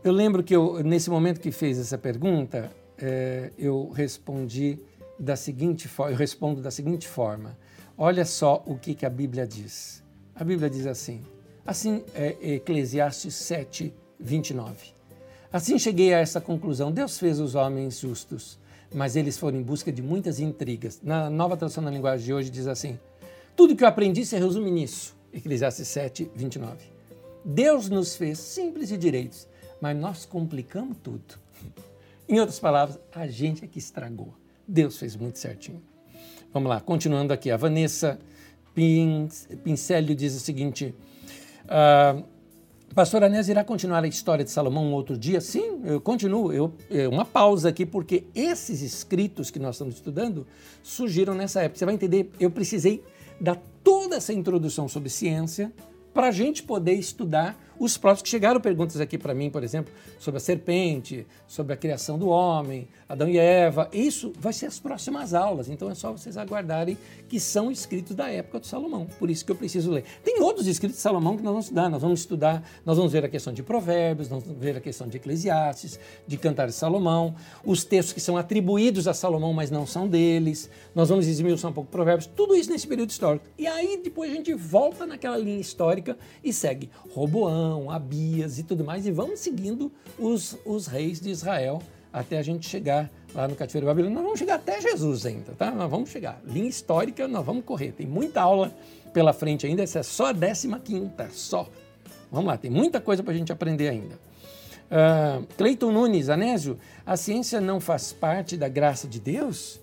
eu lembro que eu, nesse momento que fez essa pergunta, é, eu respondi da seguinte eu respondo da seguinte forma. Olha só o que, que a Bíblia diz. A Bíblia diz assim, assim é Eclesiastes 7, 29. Assim cheguei a essa conclusão, Deus fez os homens justos, mas eles foram em busca de muitas intrigas. Na nova tradução na linguagem de hoje diz assim, tudo que eu aprendi se resume nisso. Eclesiastes 7, 29. Deus nos fez simples e direitos, mas nós complicamos tudo. Em outras palavras, a gente é que estragou. Deus fez muito certinho. Vamos lá, continuando aqui. A Vanessa Pincelli diz o seguinte: uh, Pastor Anés irá continuar a história de Salomão um outro dia? Sim, eu continuo. Eu, é uma pausa aqui, porque esses escritos que nós estamos estudando surgiram nessa época. Você vai entender, eu precisei dar toda essa introdução sobre ciência para a gente poder estudar os próprios que chegaram perguntas aqui para mim, por exemplo, sobre a serpente, sobre a criação do homem, Adão e Eva. Isso vai ser as próximas aulas, então é só vocês aguardarem que são escritos da época de Salomão. Por isso que eu preciso ler. Tem outros escritos de Salomão que nós vamos estudar. Nós vamos estudar, nós vamos ver a questão de Provérbios, nós vamos ver a questão de Eclesiastes, de Cantar de Salomão, os textos que são atribuídos a Salomão, mas não são deles. Nós vamos esmiuçar um pouco Provérbios, tudo isso nesse período histórico. E aí depois a gente volta naquela linha histórica e segue Roboão Abias e tudo mais, e vamos seguindo os, os reis de Israel até a gente chegar lá no cativeiro babilônico. Nós vamos chegar até Jesus ainda, tá? Nós vamos chegar. Linha histórica, nós vamos correr. Tem muita aula pela frente ainda, essa é só a 15 quinta, só. Vamos lá, tem muita coisa para a gente aprender ainda. Uh, Cleiton Nunes, Anésio, a ciência não faz parte da graça de Deus?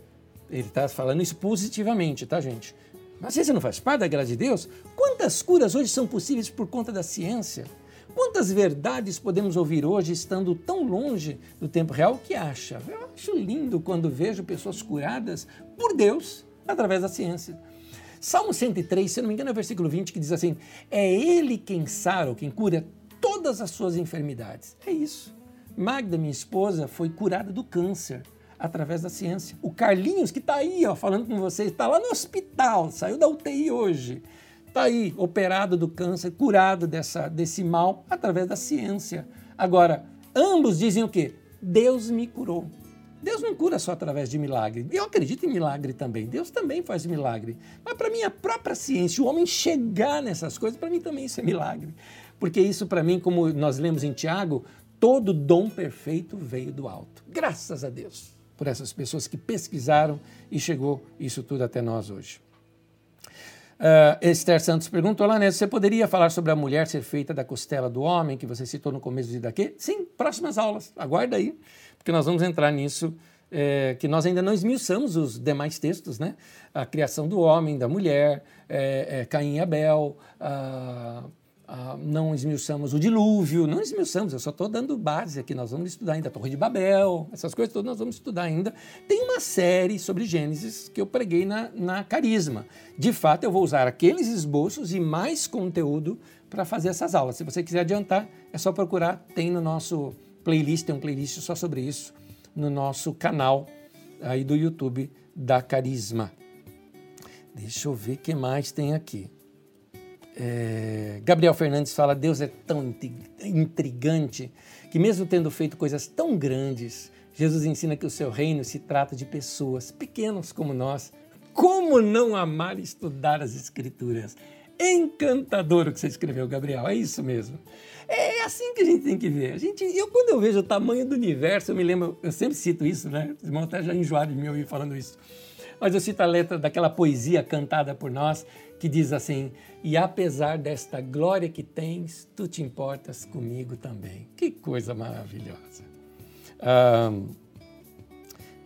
Ele está falando isso positivamente, tá, gente? A ciência não faz parte da graça de Deus? Quantas curas hoje são possíveis por conta da ciência? Quantas verdades podemos ouvir hoje estando tão longe do tempo real? Que acha? Eu acho lindo quando vejo pessoas curadas por Deus através da ciência. Salmo 103, se não me engano, é o versículo 20 que diz assim: É Ele quem sara quem cura todas as suas enfermidades. É isso. Magda, minha esposa, foi curada do câncer através da ciência. O Carlinhos, que está aí ó, falando com vocês, está lá no hospital, saiu da UTI hoje está aí, operado do câncer, curado dessa, desse mal através da ciência. Agora, ambos dizem o quê? Deus me curou. Deus não cura só através de milagre. Eu acredito em milagre também. Deus também faz milagre. Mas para mim, a própria ciência, o homem chegar nessas coisas, para mim também isso é milagre. Porque isso, para mim, como nós lemos em Tiago, todo dom perfeito veio do alto. Graças a Deus por essas pessoas que pesquisaram e chegou isso tudo até nós hoje. Uh, Esther Santos perguntou, lá, né, você poderia falar sobre a mulher ser feita da costela do homem, que você citou no começo de daqui? Sim, próximas aulas, aguarda aí, porque nós vamos entrar nisso, é, que nós ainda não esmiuçamos os demais textos, né? A criação do homem, da mulher, é, é, Caim e Abel, a, Uh, não esmiuçamos o dilúvio, não esmiuçamos, eu só estou dando base aqui, nós vamos estudar ainda a Torre de Babel, essas coisas todas nós vamos estudar ainda. Tem uma série sobre Gênesis que eu preguei na, na Carisma. De fato, eu vou usar aqueles esboços e mais conteúdo para fazer essas aulas. Se você quiser adiantar, é só procurar, tem no nosso playlist, tem um playlist só sobre isso, no nosso canal aí do YouTube da Carisma. Deixa eu ver o que mais tem aqui. É, Gabriel Fernandes fala: Deus é tão intrigante que, mesmo tendo feito coisas tão grandes, Jesus ensina que o seu reino se trata de pessoas pequenas como nós. Como não amar estudar as Escrituras? Encantador o que você escreveu, Gabriel. É isso mesmo. É assim que a gente tem que ver. A gente, eu, quando eu vejo o tamanho do universo, eu me lembro, eu sempre cito isso, né? Os irmãos até já enjoaram de me ouvir falando isso. Mas eu cito a letra daquela poesia cantada por nós, que diz assim: E apesar desta glória que tens, tu te importas comigo também. Que coisa maravilhosa. Ah,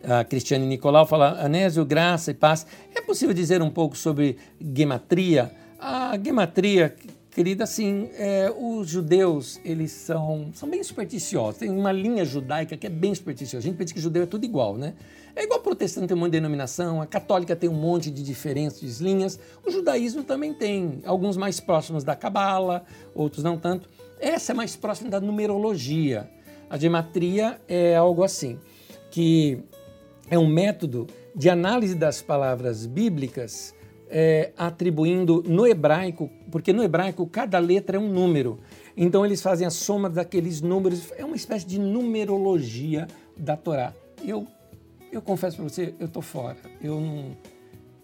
a Cristiane Nicolau fala: Anésio, graça e paz. É possível dizer um pouco sobre gematria? A gematria, querida, assim, é, os judeus, eles são, são bem supersticiosos. Tem uma linha judaica que é bem supersticiosa. A gente pensa que judeu é tudo igual, né? É igual protestante tem um de denominação, a católica tem um monte de diferentes linhas, o judaísmo também tem, alguns mais próximos da cabala, outros não tanto. Essa é mais próxima da numerologia. A gematria é algo assim, que é um método de análise das palavras bíblicas é, atribuindo no hebraico, porque no hebraico cada letra é um número. Então eles fazem a soma daqueles números, é uma espécie de numerologia da Torá. Eu eu confesso para você, eu tô fora. Eu não,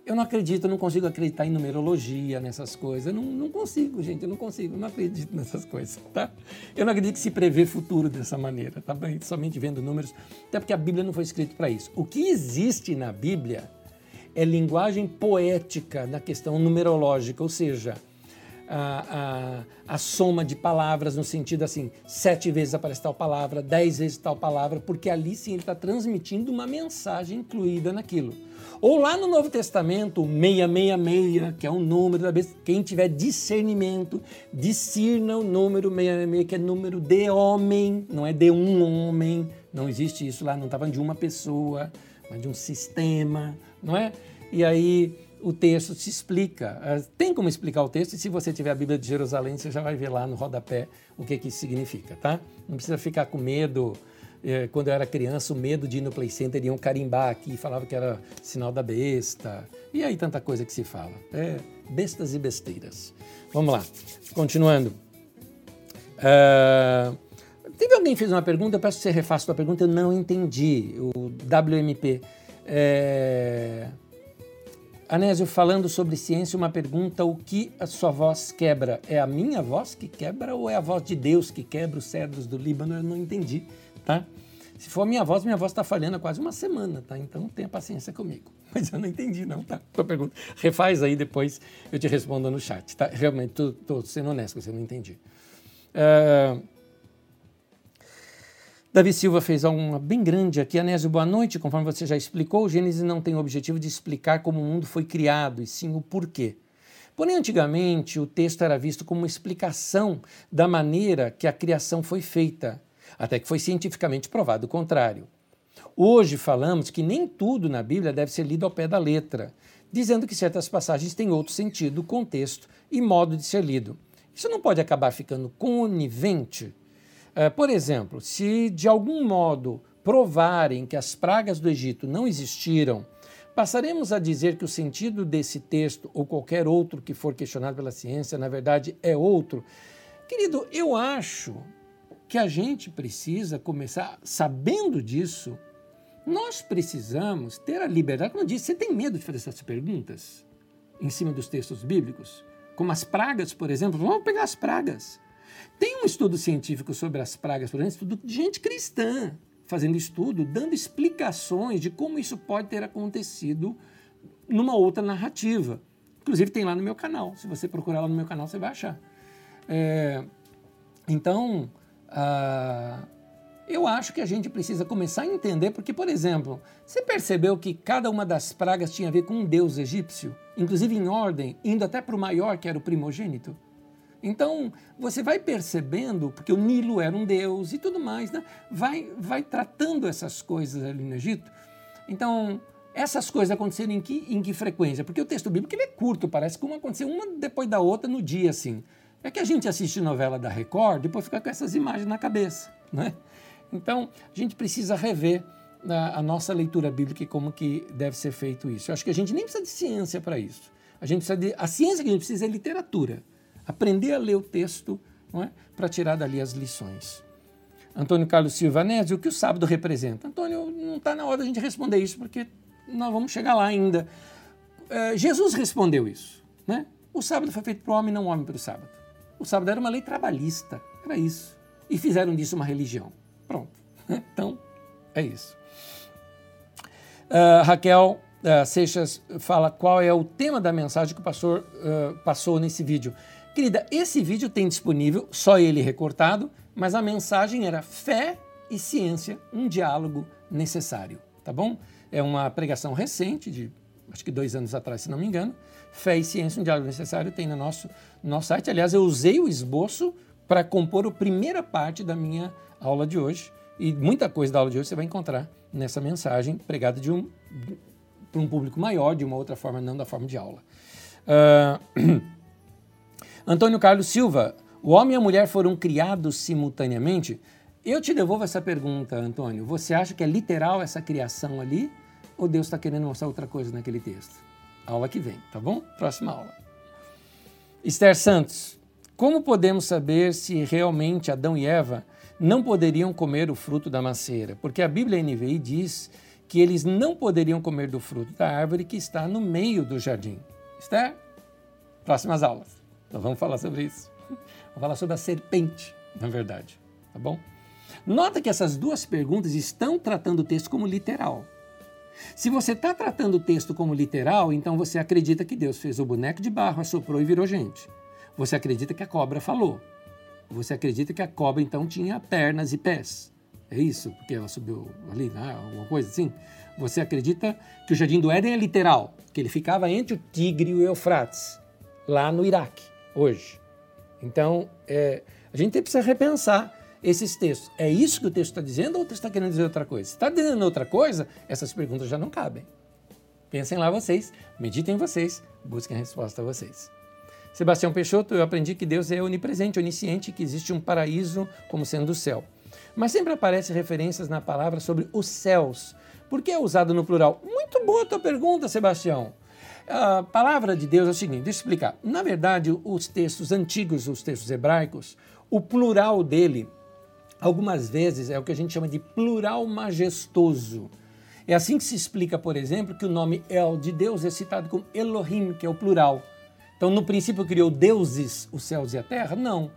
eu não acredito, eu não consigo acreditar em numerologia, nessas coisas. Eu não, não consigo, gente, eu não consigo, eu não acredito nessas coisas, tá? Eu não acredito que se prevê futuro dessa maneira, tá bem? Somente vendo números, até porque a Bíblia não foi escrita para isso. O que existe na Bíblia é linguagem poética na questão numerológica, ou seja, a, a, a, soma de palavras no sentido assim, sete vezes aparece tal palavra, dez vezes tal palavra, porque ali sim ele está transmitindo uma mensagem incluída naquilo. Ou lá no Novo Testamento, 666, que é um número da besta, quem tiver discernimento, discirna o número 666, que é número de homem, não é de um homem, não existe isso lá, não estava de uma pessoa, mas de um sistema, não é? E aí o texto se explica. Ah, tem como explicar o texto, e se você tiver a Bíblia de Jerusalém, você já vai ver lá no rodapé o que, que isso significa, tá? Não precisa ficar com medo. É, quando eu era criança, o medo de ir no Play Center, iam carimbar aqui, falava que era sinal da besta. E aí tanta coisa que se fala. É, bestas e besteiras. Vamos lá, continuando. Uh, teve alguém que fez uma pergunta, eu peço que você refaça a pergunta, eu não entendi. O WMP. É... Anésio, falando sobre ciência, uma pergunta: o que a sua voz quebra? É a minha voz que quebra ou é a voz de Deus que quebra os cedros do Líbano? Eu não entendi, tá? Se for a minha voz, minha voz está falhando há quase uma semana, tá? Então tenha paciência comigo. Mas eu não entendi, não, tá? Tua pergunta. Refaz aí, depois eu te respondo no chat, tá? Realmente, estou sendo honesto, você não entendi. Uh, Davi Silva fez uma bem grande aqui. Anésio, boa noite. Conforme você já explicou, o Gênesis não tem o objetivo de explicar como o mundo foi criado, e sim o porquê. Porém, antigamente, o texto era visto como uma explicação da maneira que a criação foi feita, até que foi cientificamente provado o contrário. Hoje falamos que nem tudo na Bíblia deve ser lido ao pé da letra, dizendo que certas passagens têm outro sentido, contexto e modo de ser lido. Isso não pode acabar ficando conivente por exemplo, se de algum modo provarem que as pragas do Egito não existiram, passaremos a dizer que o sentido desse texto ou qualquer outro que for questionado pela ciência, na verdade, é outro. Querido, eu acho que a gente precisa começar, sabendo disso, nós precisamos ter a liberdade. Como eu disse, você tem medo de fazer essas perguntas em cima dos textos bíblicos? Como as pragas, por exemplo. Vamos pegar as pragas. Tem um estudo científico sobre as pragas, por exemplo, de gente cristã fazendo estudo, dando explicações de como isso pode ter acontecido numa outra narrativa. Inclusive tem lá no meu canal. Se você procurar lá no meu canal, você vai achar. É, então, ah, eu acho que a gente precisa começar a entender, porque, por exemplo, você percebeu que cada uma das pragas tinha a ver com um deus egípcio, inclusive em ordem, indo até para o maior, que era o primogênito? Então, você vai percebendo, porque o Nilo era um deus e tudo mais, né? vai, vai tratando essas coisas ali no Egito. Então, essas coisas aconteceram em que, em que frequência? Porque o texto bíblico ele é curto, parece que uma aconteceu uma depois da outra no dia, assim. É que a gente assiste novela da Record, depois fica com essas imagens na cabeça, né? Então, a gente precisa rever a, a nossa leitura bíblica e como que deve ser feito isso. Eu acho que a gente nem precisa de ciência para isso. A gente precisa de, a ciência que a gente precisa é literatura. Aprender a ler o texto não é? para tirar dali as lições. Antônio Carlos Silva Nézio, o que o sábado representa? Antônio, não está na hora da gente responder isso, porque nós vamos chegar lá ainda. É, Jesus respondeu isso. Né? O sábado foi feito para o homem, não o homem para o sábado. O sábado era uma lei trabalhista, era isso. E fizeram disso uma religião. Pronto. Então, é isso. Uh, Raquel uh, Seixas fala qual é o tema da mensagem que o pastor uh, passou nesse vídeo. Querida, esse vídeo tem disponível, só ele recortado, mas a mensagem era fé e ciência, um diálogo necessário, tá bom? É uma pregação recente, de acho que dois anos atrás, se não me engano. Fé e ciência, um diálogo necessário, tem no nosso, no nosso site. Aliás, eu usei o esboço para compor a primeira parte da minha aula de hoje. E muita coisa da aula de hoje você vai encontrar nessa mensagem pregada de um, para um público maior, de uma outra forma, não da forma de aula. Uh, Antônio Carlos Silva, o homem e a mulher foram criados simultaneamente? Eu te devolvo essa pergunta, Antônio. Você acha que é literal essa criação ali? Ou Deus está querendo mostrar outra coisa naquele texto? Aula que vem, tá bom? Próxima aula. Esther Santos, como podemos saber se realmente Adão e Eva não poderiam comer o fruto da macieira? Porque a Bíblia NVI diz que eles não poderiam comer do fruto da árvore que está no meio do jardim. Esther? Próximas aulas. Nós vamos falar sobre isso. Vamos falar sobre a serpente, na verdade. Tá bom? Nota que essas duas perguntas estão tratando o texto como literal. Se você está tratando o texto como literal, então você acredita que Deus fez o boneco de barro, assoprou e virou gente. Você acredita que a cobra falou. Você acredita que a cobra então tinha pernas e pés. É isso? Porque ela subiu ali, né? alguma coisa assim? Você acredita que o Jardim do Éden é literal, que ele ficava entre o Tigre e o Eufrates, lá no Iraque hoje. Então, é, a gente precisa repensar esses textos. É isso que o texto está dizendo ou o texto está querendo dizer outra coisa? Se está dizendo outra coisa, essas perguntas já não cabem. Pensem lá vocês, meditem vocês, busquem a resposta a vocês. Sebastião Peixoto, eu aprendi que Deus é onipresente, onisciente, que existe um paraíso como sendo o céu. Mas sempre aparecem referências na palavra sobre os céus. Por que é usado no plural? Muito boa a tua pergunta, Sebastião. A palavra de Deus é o seguinte, deixa eu explicar. Na verdade, os textos antigos, os textos hebraicos, o plural dele, algumas vezes, é o que a gente chama de plural majestoso. É assim que se explica, por exemplo, que o nome El de Deus é citado como Elohim, que é o plural. Então, no princípio, criou deuses, os céus e a terra? Não.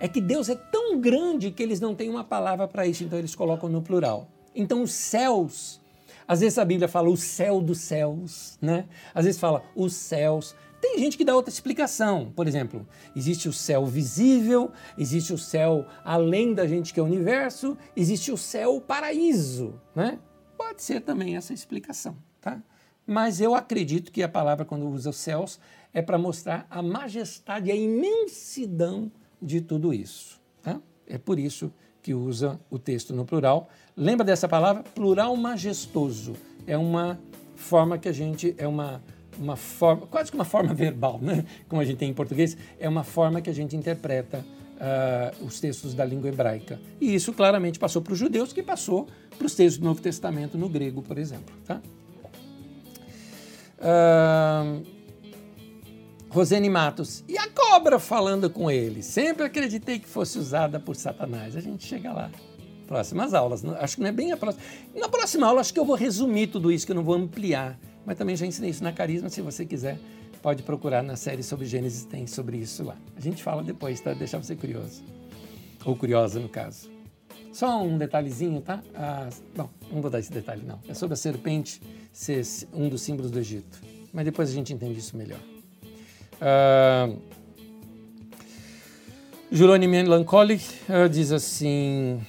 É que Deus é tão grande que eles não têm uma palavra para isso, então eles colocam no plural. Então, os céus às vezes a Bíblia fala o céu dos céus, né? Às vezes fala os céus. Tem gente que dá outra explicação. Por exemplo, existe o céu visível, existe o céu além da gente que é o universo, existe o céu paraíso, né? Pode ser também essa explicação, tá? Mas eu acredito que a palavra quando usa os céus é para mostrar a majestade, a imensidão de tudo isso, tá? É por isso que usa o texto no plural. Lembra dessa palavra? Plural majestoso. É uma forma que a gente. É uma, uma forma, quase que uma forma verbal, né? como a gente tem em português, é uma forma que a gente interpreta uh, os textos da língua hebraica. E isso claramente passou para os judeus, que passou para os textos do Novo Testamento no grego, por exemplo. Tá? Uh, Matos. E a cobra falando com ele? Sempre acreditei que fosse usada por Satanás. A gente chega lá. Próximas aulas. Acho que não é bem a próxima. Na próxima aula, acho que eu vou resumir tudo isso, que eu não vou ampliar. Mas também já ensinei isso na Carisma. Se você quiser, pode procurar na série sobre Gênesis, tem sobre isso lá. A gente fala depois, tá? Deixar você curioso. Ou curiosa, no caso. Só um detalhezinho, tá? Ah, bom, não vou dar esse detalhe, não. É sobre a serpente ser um dos símbolos do Egito. Mas depois a gente entende isso melhor. Uh, Jerônimo Melancholic uh, diz assim: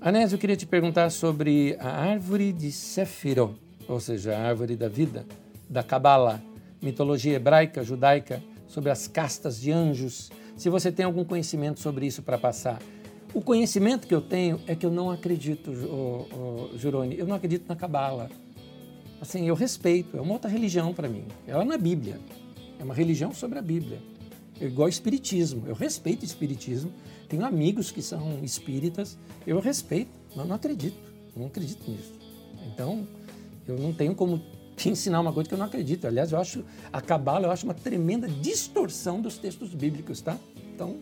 Anésio, eu queria te perguntar sobre a árvore de Séfiro, ou seja, a árvore da vida, da Cabala, mitologia hebraica, judaica, sobre as castas de anjos, se você tem algum conhecimento sobre isso para passar. O conhecimento que eu tenho é que eu não acredito, Jurone, eu não acredito na Cabala. Assim, eu respeito, é uma outra religião para mim. Ela não é Bíblia, é uma religião sobre a Bíblia. É igual espiritismo, eu respeito espiritismo, tenho amigos que são espíritas, eu respeito, mas não acredito, não acredito nisso. Então, eu não tenho como te ensinar uma coisa que eu não acredito. Aliás, eu acho a cabala, eu acho uma tremenda distorção dos textos bíblicos, tá? Então,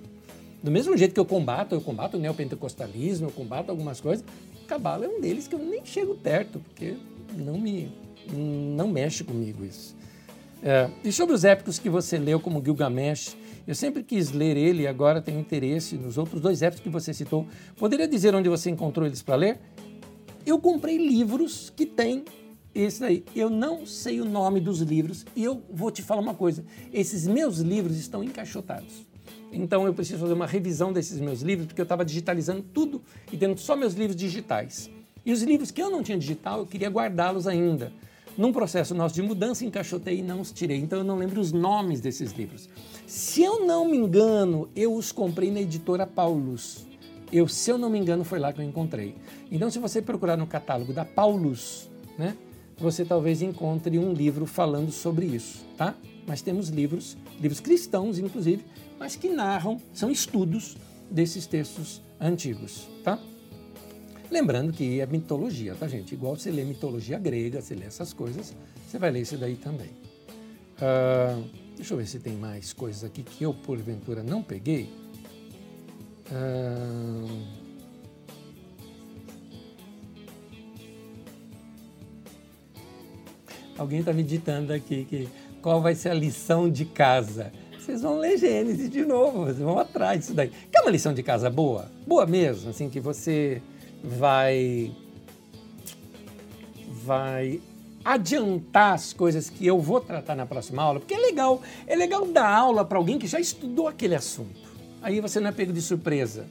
do mesmo jeito que eu combato, eu combato o neopentecostalismo, eu combato algumas coisas, cabala é um deles que eu nem chego perto, porque não me não mexe comigo isso. É, e sobre os épicos que você leu, como Gilgamesh, eu sempre quis ler ele e agora tenho interesse nos outros dois épicos que você citou. Poderia dizer onde você encontrou eles para ler? Eu comprei livros que têm esse daí. Eu não sei o nome dos livros e eu vou te falar uma coisa: esses meus livros estão encaixotados. Então eu preciso fazer uma revisão desses meus livros, porque eu estava digitalizando tudo e tendo só meus livros digitais. E os livros que eu não tinha digital, eu queria guardá-los ainda. Num processo nosso de mudança, encaixotei e não os tirei. Então eu não lembro os nomes desses livros. Se eu não me engano, eu os comprei na editora Paulus. Eu, se eu não me engano, foi lá que eu encontrei. Então, se você procurar no catálogo da Paulus, né, você talvez encontre um livro falando sobre isso, tá? Mas temos livros, livros cristãos, inclusive, mas que narram, são estudos desses textos antigos, tá? Lembrando que é mitologia, tá, gente? Igual você lê mitologia grega, você lê essas coisas, você vai ler isso daí também. Uh, deixa eu ver se tem mais coisas aqui que eu, porventura, não peguei. Uh, alguém está me ditando aqui que qual vai ser a lição de casa. Vocês vão ler Gênesis de novo, vocês vão atrás disso daí. Que é uma lição de casa boa, boa mesmo, assim, que você vai vai adiantar as coisas que eu vou tratar na próxima aula, porque é legal, é legal dar aula para alguém que já estudou aquele assunto. Aí você não é pego de surpresa.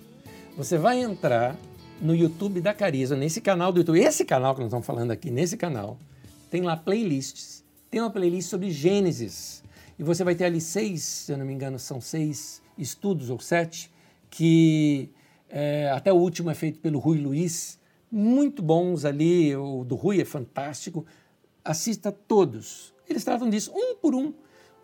Você vai entrar no YouTube da Cariza, nesse canal do YouTube, esse canal que nós estamos falando aqui, nesse canal, tem lá playlists. Tem uma playlist sobre Gênesis. E você vai ter ali seis, se eu não me engano, são seis estudos ou sete, que é, até o último é feito pelo Rui Luiz, muito bons ali, o do Rui é fantástico. Assista todos. Eles tratam disso um por um.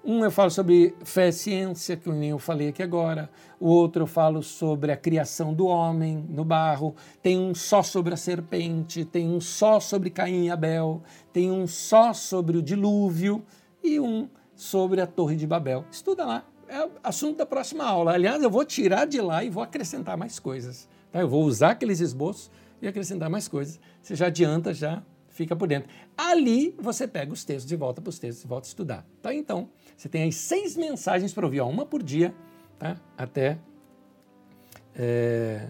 Um eu falo sobre fé e ciência, que nem eu falei aqui agora. O outro eu falo sobre a criação do homem no barro. Tem um só sobre a serpente, tem um só sobre Caim e Abel, tem um só sobre o dilúvio e um sobre a Torre de Babel. Estuda lá, é assunto da próxima aula. Aliás, eu vou tirar de lá e vou acrescentar mais coisas. Tá? Eu vou usar aqueles esboços e acrescentar mais coisas. Você já adianta, já fica por dentro. Ali você pega os textos de volta para os textos e volta a estudar. Tá? Então, você tem aí seis mensagens para ouvir, ó, uma por dia, tá? até é,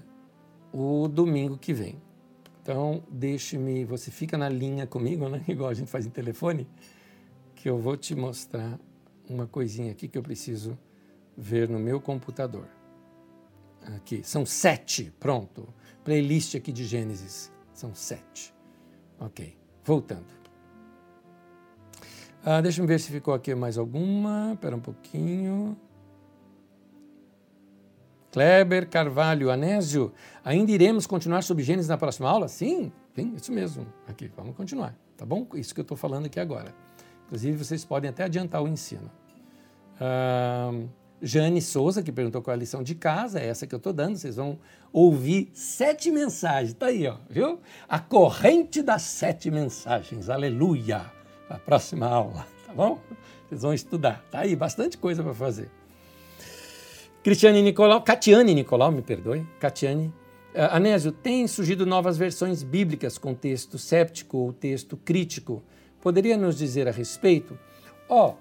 o domingo que vem. Então, deixe-me, você fica na linha comigo, né? igual a gente faz em telefone, que eu vou te mostrar uma coisinha aqui que eu preciso ver no meu computador. Aqui, são sete, pronto. Playlist aqui de Gênesis, são sete. Ok, voltando. Ah, deixa eu ver se ficou aqui mais alguma. Espera um pouquinho. Kleber Carvalho, Anésio, ainda iremos continuar sobre Gênesis na próxima aula? Sim, sim, isso mesmo. Aqui, vamos continuar, tá bom? Isso que eu estou falando aqui agora. Inclusive, vocês podem até adiantar o ensino. Ah, Jane Souza, que perguntou qual é a lição de casa, é essa que eu estou dando. Vocês vão ouvir sete mensagens. Está aí, ó, viu? A corrente das sete mensagens. Aleluia! A próxima aula, tá bom? Vocês vão estudar. Tá aí, bastante coisa para fazer. Cristiane Nicolau, Catiane Nicolau, me perdoe. Catiane. Uh, Anésio, tem surgido novas versões bíblicas com texto séptico ou texto crítico. Poderia nos dizer a respeito? Ó, oh,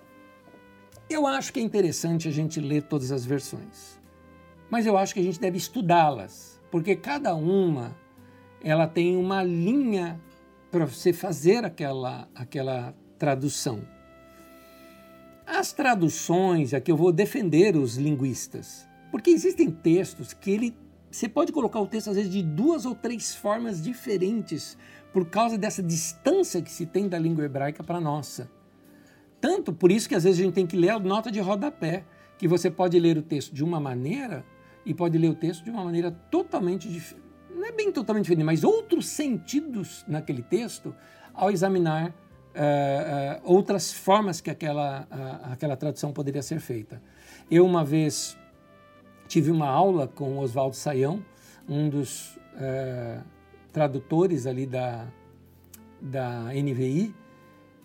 eu acho que é interessante a gente ler todas as versões, mas eu acho que a gente deve estudá-las, porque cada uma ela tem uma linha para você fazer aquela, aquela tradução. As traduções, aqui eu vou defender os linguistas, porque existem textos que ele, você pode colocar o texto às vezes de duas ou três formas diferentes por causa dessa distância que se tem da língua hebraica para a nossa. Tanto por isso que às vezes a gente tem que ler a nota de rodapé, que você pode ler o texto de uma maneira e pode ler o texto de uma maneira totalmente diferente. Não é bem totalmente diferente, mas outros sentidos naquele texto ao examinar uh, uh, outras formas que aquela, uh, aquela tradução poderia ser feita. Eu, uma vez, tive uma aula com Oswaldo Saião, um dos tradutores ali da, da NVI,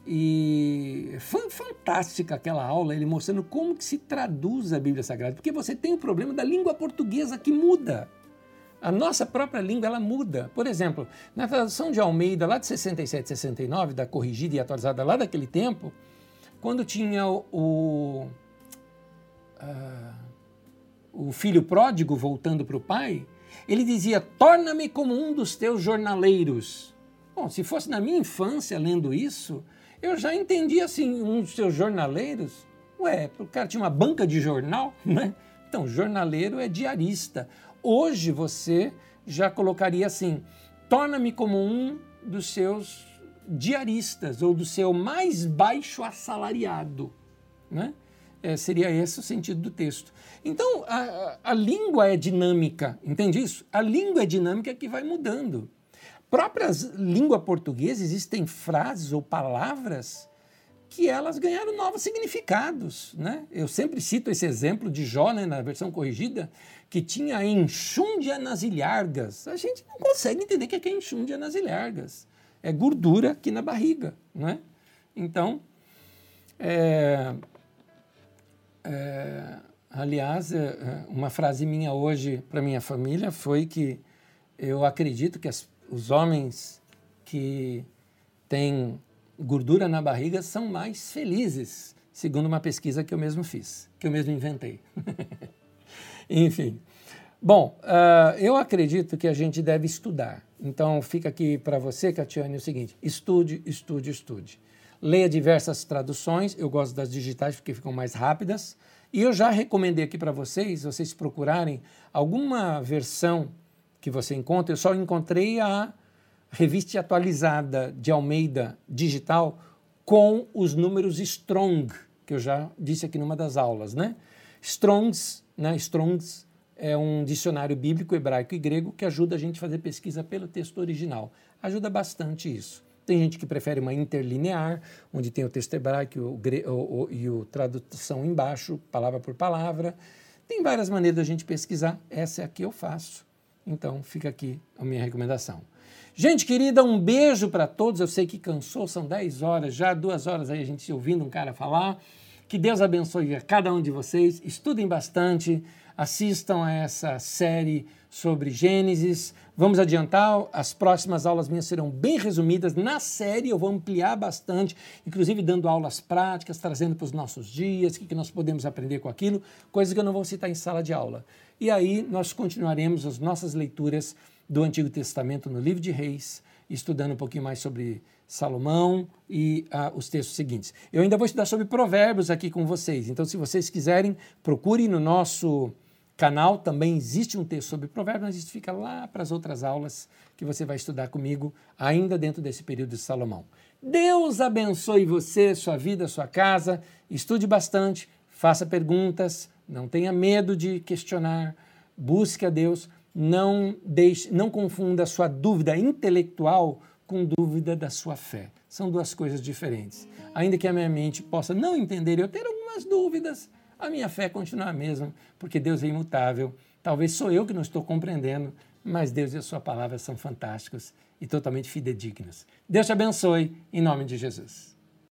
e foi fantástica aquela aula, ele mostrando como que se traduz a Bíblia Sagrada, porque você tem o problema da língua portuguesa que muda. A nossa própria língua ela muda. Por exemplo, na tradução de Almeida, lá de 67, 69, da corrigida e atualizada lá daquele tempo, quando tinha o, uh, o filho pródigo voltando para o pai, ele dizia: Torna-me como um dos teus jornaleiros. Bom, se fosse na minha infância lendo isso, eu já entendi assim, um dos seus jornaleiros. Ué, o cara tinha uma banca de jornal, né? Então, jornaleiro é diarista. Hoje você já colocaria assim: torna-me como um dos seus diaristas ou do seu mais baixo assalariado. Né? É, seria esse o sentido do texto. Então, a, a língua é dinâmica, entende isso? A língua é dinâmica que vai mudando própria língua portuguesa existem frases ou palavras que elas ganharam novos significados. Né? Eu sempre cito esse exemplo de Jó, né, na versão corrigida, que tinha enxúndia nas ilhargas. A gente não consegue entender o que é enxúndia nas ilhargas. É gordura aqui na barriga. Né? Então, é, é, aliás, é, é uma frase minha hoje para minha família foi que eu acredito que as os homens que têm gordura na barriga são mais felizes, segundo uma pesquisa que eu mesmo fiz, que eu mesmo inventei. Enfim. Bom, uh, eu acredito que a gente deve estudar. Então, fica aqui para você, Catiane, o seguinte: estude, estude, estude. Leia diversas traduções, eu gosto das digitais porque ficam mais rápidas. E eu já recomendei aqui para vocês, vocês procurarem alguma versão que você encontra, eu só encontrei a revista atualizada de Almeida digital com os números Strong, que eu já disse aqui numa das aulas, né? Strongs, né? Strongs é um dicionário bíblico hebraico e grego que ajuda a gente a fazer pesquisa pelo texto original. Ajuda bastante isso. Tem gente que prefere uma interlinear, onde tem o texto hebraico o, o, o, e a tradução embaixo, palavra por palavra. Tem várias maneiras da gente pesquisar. Essa é a que eu faço. Então, fica aqui a minha recomendação. Gente querida, um beijo para todos. Eu sei que cansou, são 10 horas, já duas horas aí a gente ouvindo um cara falar. Que Deus abençoe a cada um de vocês. Estudem bastante, assistam a essa série sobre Gênesis. Vamos adiantar, as próximas aulas minhas serão bem resumidas. Na série eu vou ampliar bastante, inclusive dando aulas práticas, trazendo para os nossos dias, o que, nós podemos aprender com aquilo, coisas que eu não vou citar em sala de aula. E aí nós continuaremos as nossas leituras do Antigo Testamento no livro de Reis, estudando um pouquinho mais sobre Salomão e uh, os textos seguintes. Eu ainda vou estudar sobre provérbios aqui com vocês, então se vocês quiserem, procurem no nosso canal, também existe um texto sobre provérbios, mas isso fica lá para as outras aulas que você vai estudar comigo, ainda dentro desse período de Salomão. Deus abençoe você, sua vida, sua casa, estude bastante, faça perguntas, não tenha medo de questionar, busque a Deus, não deixe, não confunda a sua dúvida intelectual com dúvida da sua fé. São duas coisas diferentes. Ainda que a minha mente possa não entender, eu ter algumas dúvidas, a minha fé continua a mesma, porque Deus é imutável. Talvez sou eu que não estou compreendendo, mas Deus e a sua palavra são fantásticos e totalmente fidedignos. Deus te abençoe, em nome de Jesus.